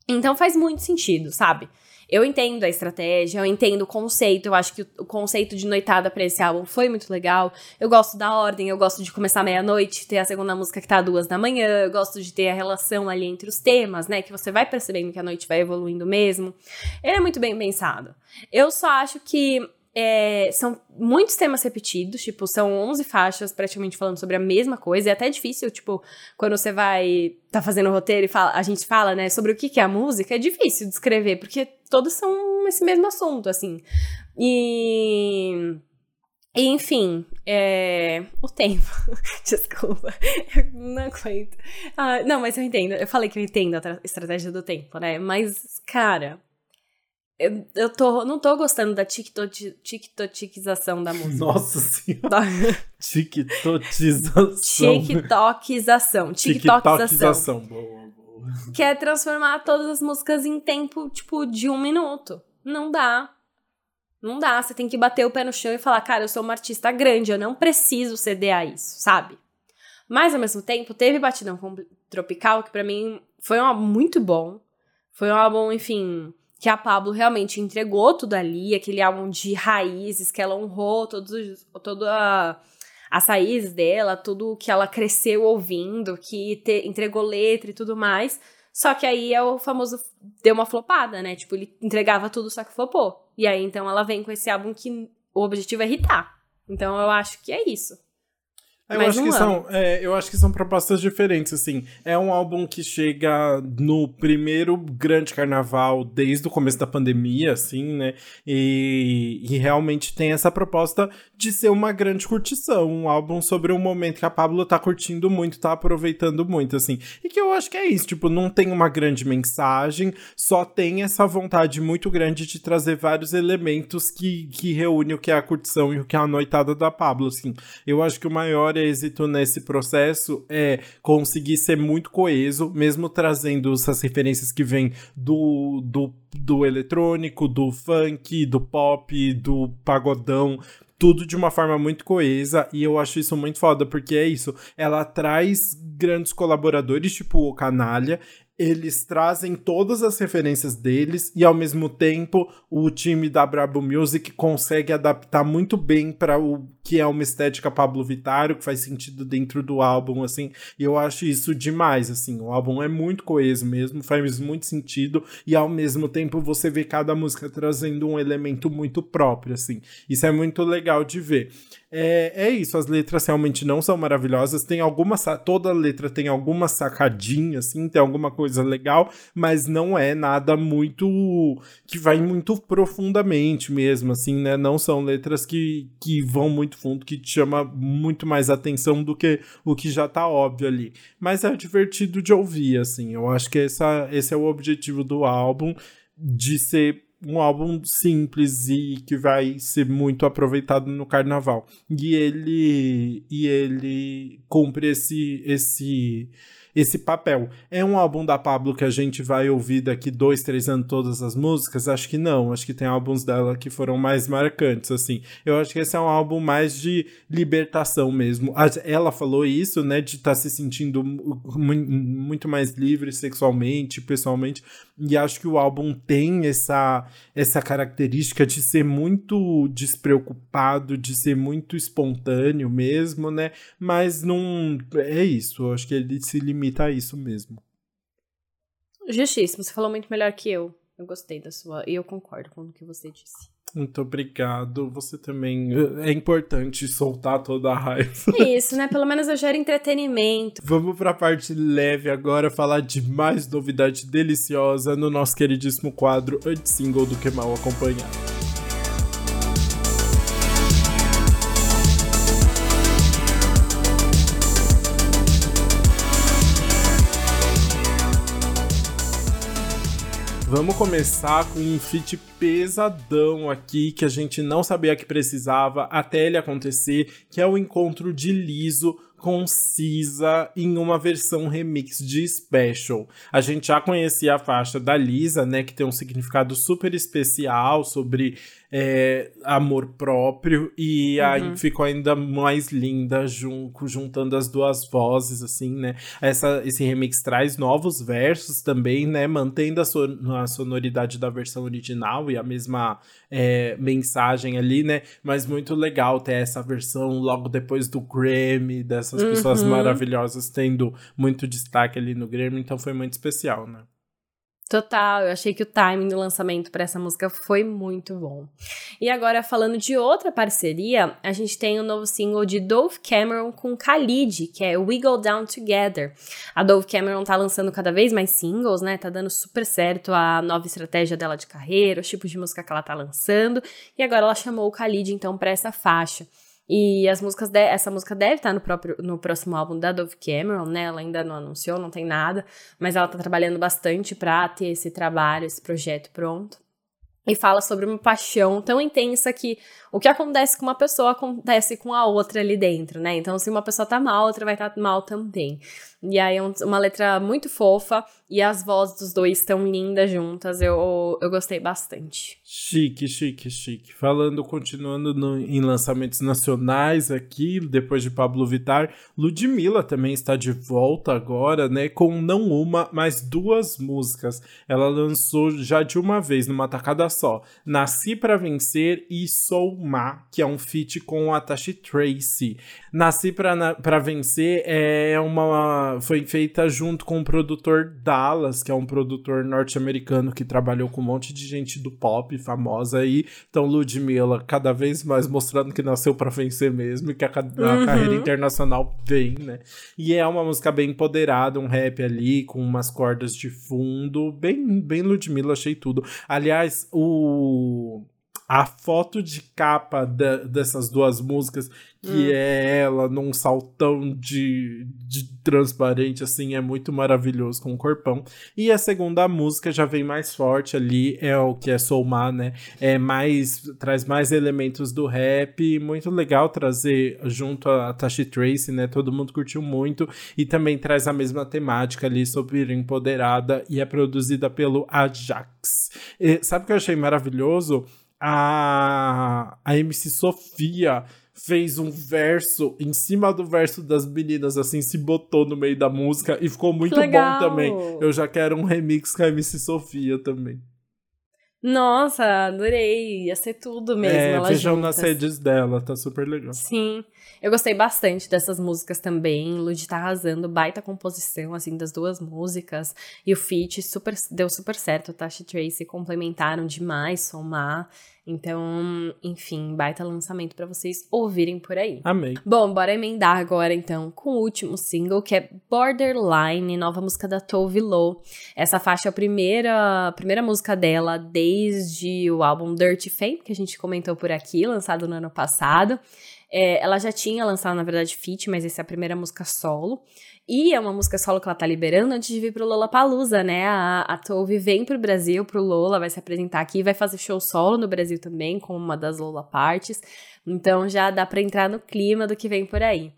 Então faz muito sentido, sabe? Eu entendo a estratégia, eu entendo o conceito, eu acho que o, conceito de noitada pra esse álbum foi muito legal. Eu gosto da ordem, eu gosto de começar meia-noite, ter a segunda música que tá duas da manhã, eu gosto de ter a relação ali entre os temas, né? Que você vai percebendo que a noite vai evoluindo mesmo. Ele é muito bem pensado. Eu só acho que é, são muitos temas repetidos, tipo, são 11 faixas praticamente falando sobre a mesma coisa, e é até difícil, tipo, quando você vai tá fazendo o roteiro e fala, a gente fala, né, sobre o que, que é a música, é difícil descrever, porque todos são esse mesmo assunto, assim. E Enfim, é... o tempo. Desculpa, eu não aguento. Ah, não, mas eu entendo. Eu falei que eu entendo a estratégia do tempo, né? Mas, cara, eu, eu tô, não tô gostando da tiktokização da música. Nossa senhora. tiktokização. Tiktokização. Tiktokização. Boa, boa. Que é transformar todas as músicas em tempo, tipo, de um minuto. Não dá. Não dá, você tem que bater o pé no chão e falar, cara, eu sou uma artista grande, eu não preciso ceder a isso, sabe? Mas ao mesmo tempo, teve Batidão Tropical, que para mim foi um álbum muito bom. Foi um álbum, enfim, que a Pablo realmente entregou tudo ali, aquele álbum de raízes, que ela honrou todos, todas as raízes dela, tudo que ela cresceu ouvindo, que te, entregou letra e tudo mais. Só que aí é o famoso deu uma flopada, né? Tipo, ele entregava tudo, só que flopou. E aí então ela vem com esse álbum que o objetivo é irritar. Então eu acho que é isso. Eu acho, que são, é, eu acho que são propostas diferentes, assim. É um álbum que chega no primeiro grande carnaval desde o começo da pandemia, assim, né? E, e realmente tem essa proposta de ser uma grande curtição. Um álbum sobre um momento que a Pablo tá curtindo muito, tá aproveitando muito, assim. E que eu acho que é isso, tipo, não tem uma grande mensagem, só tem essa vontade muito grande de trazer vários elementos que, que reúne o que é a curtição e o que é a noitada da Pablo, assim. Eu acho que o maior êxito nesse processo é conseguir ser muito coeso, mesmo trazendo essas referências que vêm do, do, do eletrônico, do funk, do pop, do pagodão, tudo de uma forma muito coesa e eu acho isso muito foda, porque é isso, ela traz grandes colaboradores, tipo o Canalha, eles trazem todas as referências deles e ao mesmo tempo o time da Brabo Music consegue adaptar muito bem para o que é uma estética Pablo Vittar, que faz sentido dentro do álbum assim. E eu acho isso demais assim. O álbum é muito coeso mesmo, faz muito sentido e ao mesmo tempo você vê cada música trazendo um elemento muito próprio assim. Isso é muito legal de ver. É, é isso, as letras realmente não são maravilhosas. Tem alguma. Toda letra tem alguma sacadinha, assim, tem alguma coisa legal, mas não é nada muito. que vai muito profundamente mesmo, assim, né? Não são letras que, que vão muito fundo, que te chama muito mais atenção do que o que já tá óbvio ali. Mas é divertido de ouvir, assim. Eu acho que essa, esse é o objetivo do álbum, de ser um álbum simples e que vai ser muito aproveitado no carnaval. E ele e ele cumpre esse esse esse papel. É um álbum da Pablo que a gente vai ouvir daqui dois, três anos todas as músicas? Acho que não. Acho que tem álbuns dela que foram mais marcantes, assim. Eu acho que esse é um álbum mais de libertação mesmo. Ela falou isso, né, de estar tá se sentindo muito mais livre sexualmente, pessoalmente. E acho que o álbum tem essa, essa característica de ser muito despreocupado, de ser muito espontâneo mesmo, né? Mas não. É isso. Acho que ele se limita a isso mesmo. Justíssimo. Você falou muito melhor que eu. Eu gostei da sua. E eu concordo com o que você disse. Muito obrigado. Você também. É importante soltar toda a raiva. Isso, né? Pelo menos eu gero entretenimento. Vamos pra parte leve agora, falar de mais novidade deliciosa no nosso queridíssimo quadro Anti Single do Que Mal Acompanhado. Vamos começar com um feat pesadão aqui que a gente não sabia que precisava até ele acontecer, que é o encontro de Liso concisa em uma versão remix de Special. A gente já conhecia a faixa da Lisa, né, que tem um significado super especial sobre é, amor próprio e uhum. aí ficou ainda mais linda jun juntando as duas vozes, assim, né? Essa, esse remix traz novos versos também, né? Mantendo a, a sonoridade da versão original e a mesma é, mensagem ali, né? Mas muito legal ter essa versão logo depois do Grammy, dessas uhum. pessoas maravilhosas tendo muito destaque ali no Grammy, então foi muito especial, né? Total, eu achei que o timing do lançamento para essa música foi muito bom. E agora, falando de outra parceria, a gente tem o um novo single de Dove Cameron com Khalid, que é We Go Down Together. A Dove Cameron tá lançando cada vez mais singles, né? Tá dando super certo a nova estratégia dela de carreira, os tipos de música que ela tá lançando. E agora ela chamou o Khalid, então, para essa faixa. E as músicas de, essa música deve estar no próprio no próximo álbum da Dove Cameron, né? Ela ainda não anunciou, não tem nada, mas ela tá trabalhando bastante para ter esse trabalho, esse projeto pronto. E fala sobre uma paixão tão intensa que o que acontece com uma pessoa acontece com a outra ali dentro, né? Então, se uma pessoa tá mal, a outra vai estar tá mal também. E aí é uma letra muito fofa e as vozes dos dois estão lindas juntas. Eu, eu gostei bastante. Chique, chique, chique. Falando, continuando no, em lançamentos nacionais aqui, depois de Pablo Vittar, Ludmilla também está de volta agora, né? Com não uma, mas duas músicas. Ela lançou já de uma vez, numa tacada só. Nasci para Vencer e Sou Má, que é um feat com a Tashi Tracy. Nasci para Vencer é uma foi feita junto com o produtor Dallas, que é um produtor norte-americano que trabalhou com um monte de gente do pop famosa aí. Então, Ludmilla, cada vez mais mostrando que nasceu para vencer mesmo e que a, a uhum. carreira internacional vem, né? E é uma música bem empoderada, um rap ali, com umas cordas de fundo. Bem, bem Ludmilla, achei tudo. Aliás, o a foto de capa de, dessas duas músicas, que hum. é ela num saltão de, de transparente, assim, é muito maravilhoso com o corpão. E a segunda música já vem mais forte ali, é o que é Soulmar, né? É mais, traz mais elementos do rap, muito legal trazer junto a Tashi Tracy, né? Todo mundo curtiu muito. E também traz a mesma temática ali sobre empoderada e é produzida pelo Ajax. E, sabe o que eu achei maravilhoso? A, a MC Sofia fez um verso em cima do verso das meninas, assim, se botou no meio da música e ficou muito bom também. Eu já quero um remix com a MC Sofia também. Nossa, adorei. Ia ser tudo mesmo. É, vejam nas redes dela, tá super legal. Sim. Eu gostei bastante dessas músicas também. Lud tá arrasando, baita composição, assim, das duas músicas. E o feat super, deu super certo. Tasha e Tracy complementaram demais, somar. Então, enfim, baita lançamento para vocês ouvirem por aí. Amei. Bom, bora emendar agora então com o último single, que é Borderline, nova música da Tove Lo. Essa faixa é a primeira, a primeira música dela desde o álbum Dirty Fame, que a gente comentou por aqui, lançado no ano passado. É, ela já tinha lançado, na verdade, feat, mas essa é a primeira música solo. E é uma música solo que ela tá liberando antes de vir pro Lollapalooza, né? A, a Tove vem pro Brasil, pro Lola, vai se apresentar aqui, vai fazer show solo no Brasil também, como uma das Lola Parties. Então já dá pra entrar no clima do que vem por aí.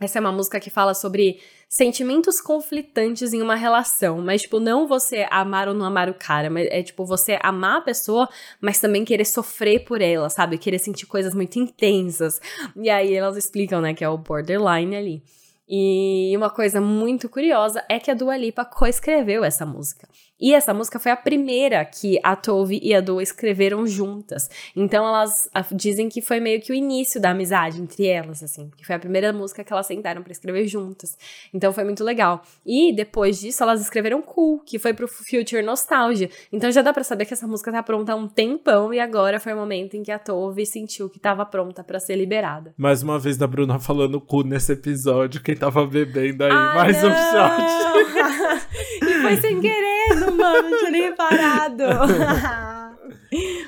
Essa é uma música que fala sobre sentimentos conflitantes em uma relação, mas tipo, não você amar ou não amar o cara, mas é tipo você amar a pessoa, mas também querer sofrer por ela, sabe? Querer sentir coisas muito intensas. E aí elas explicam, né, que é o borderline ali. E uma coisa muito curiosa é que a Dua Lipa coescreveu essa música. E essa música foi a primeira que a Tove e a Dua escreveram juntas. Então elas dizem que foi meio que o início da amizade entre elas, assim, que foi a primeira música que elas sentaram para escrever juntas. Então foi muito legal. E depois disso elas escreveram Cool, que foi pro Future Nostalgia. Então já dá para saber que essa música tá pronta há um tempão e agora foi o momento em que a Tove sentiu que tava pronta para ser liberada. Mais uma vez da Bruna falando cu nesse episódio, quem tava bebendo aí, ah, mais não. um shot. e foi sem querer, mano, não nem reparado.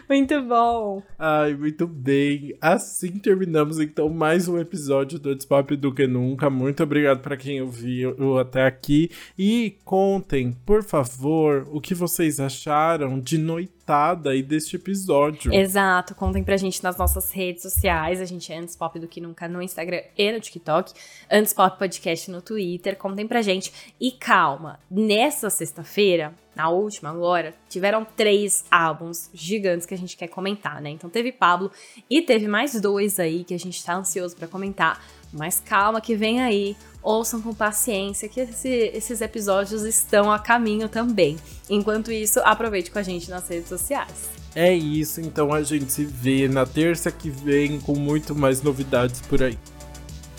muito bom. Ai, muito bem. Assim terminamos então mais um episódio do Despop do que nunca. Muito obrigado para quem ouviu até aqui e contem, por favor, o que vocês acharam de noite comentada aí deste episódio. Exato, contem pra gente nas nossas redes sociais. A gente é Antes Pop do que nunca no Instagram e no TikTok. Antes Pop Podcast no Twitter. Contem pra gente. E calma, nessa sexta-feira, na última agora, tiveram três álbuns gigantes que a gente quer comentar, né? Então teve Pablo e teve mais dois aí que a gente tá ansioso para comentar. Mas calma que vem aí ouçam com paciência que esse, esses episódios estão a caminho também. Enquanto isso, aproveite com a gente nas redes sociais. É isso, então a gente se vê na terça que vem com muito mais novidades por aí.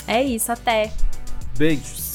É isso, até. Beijos.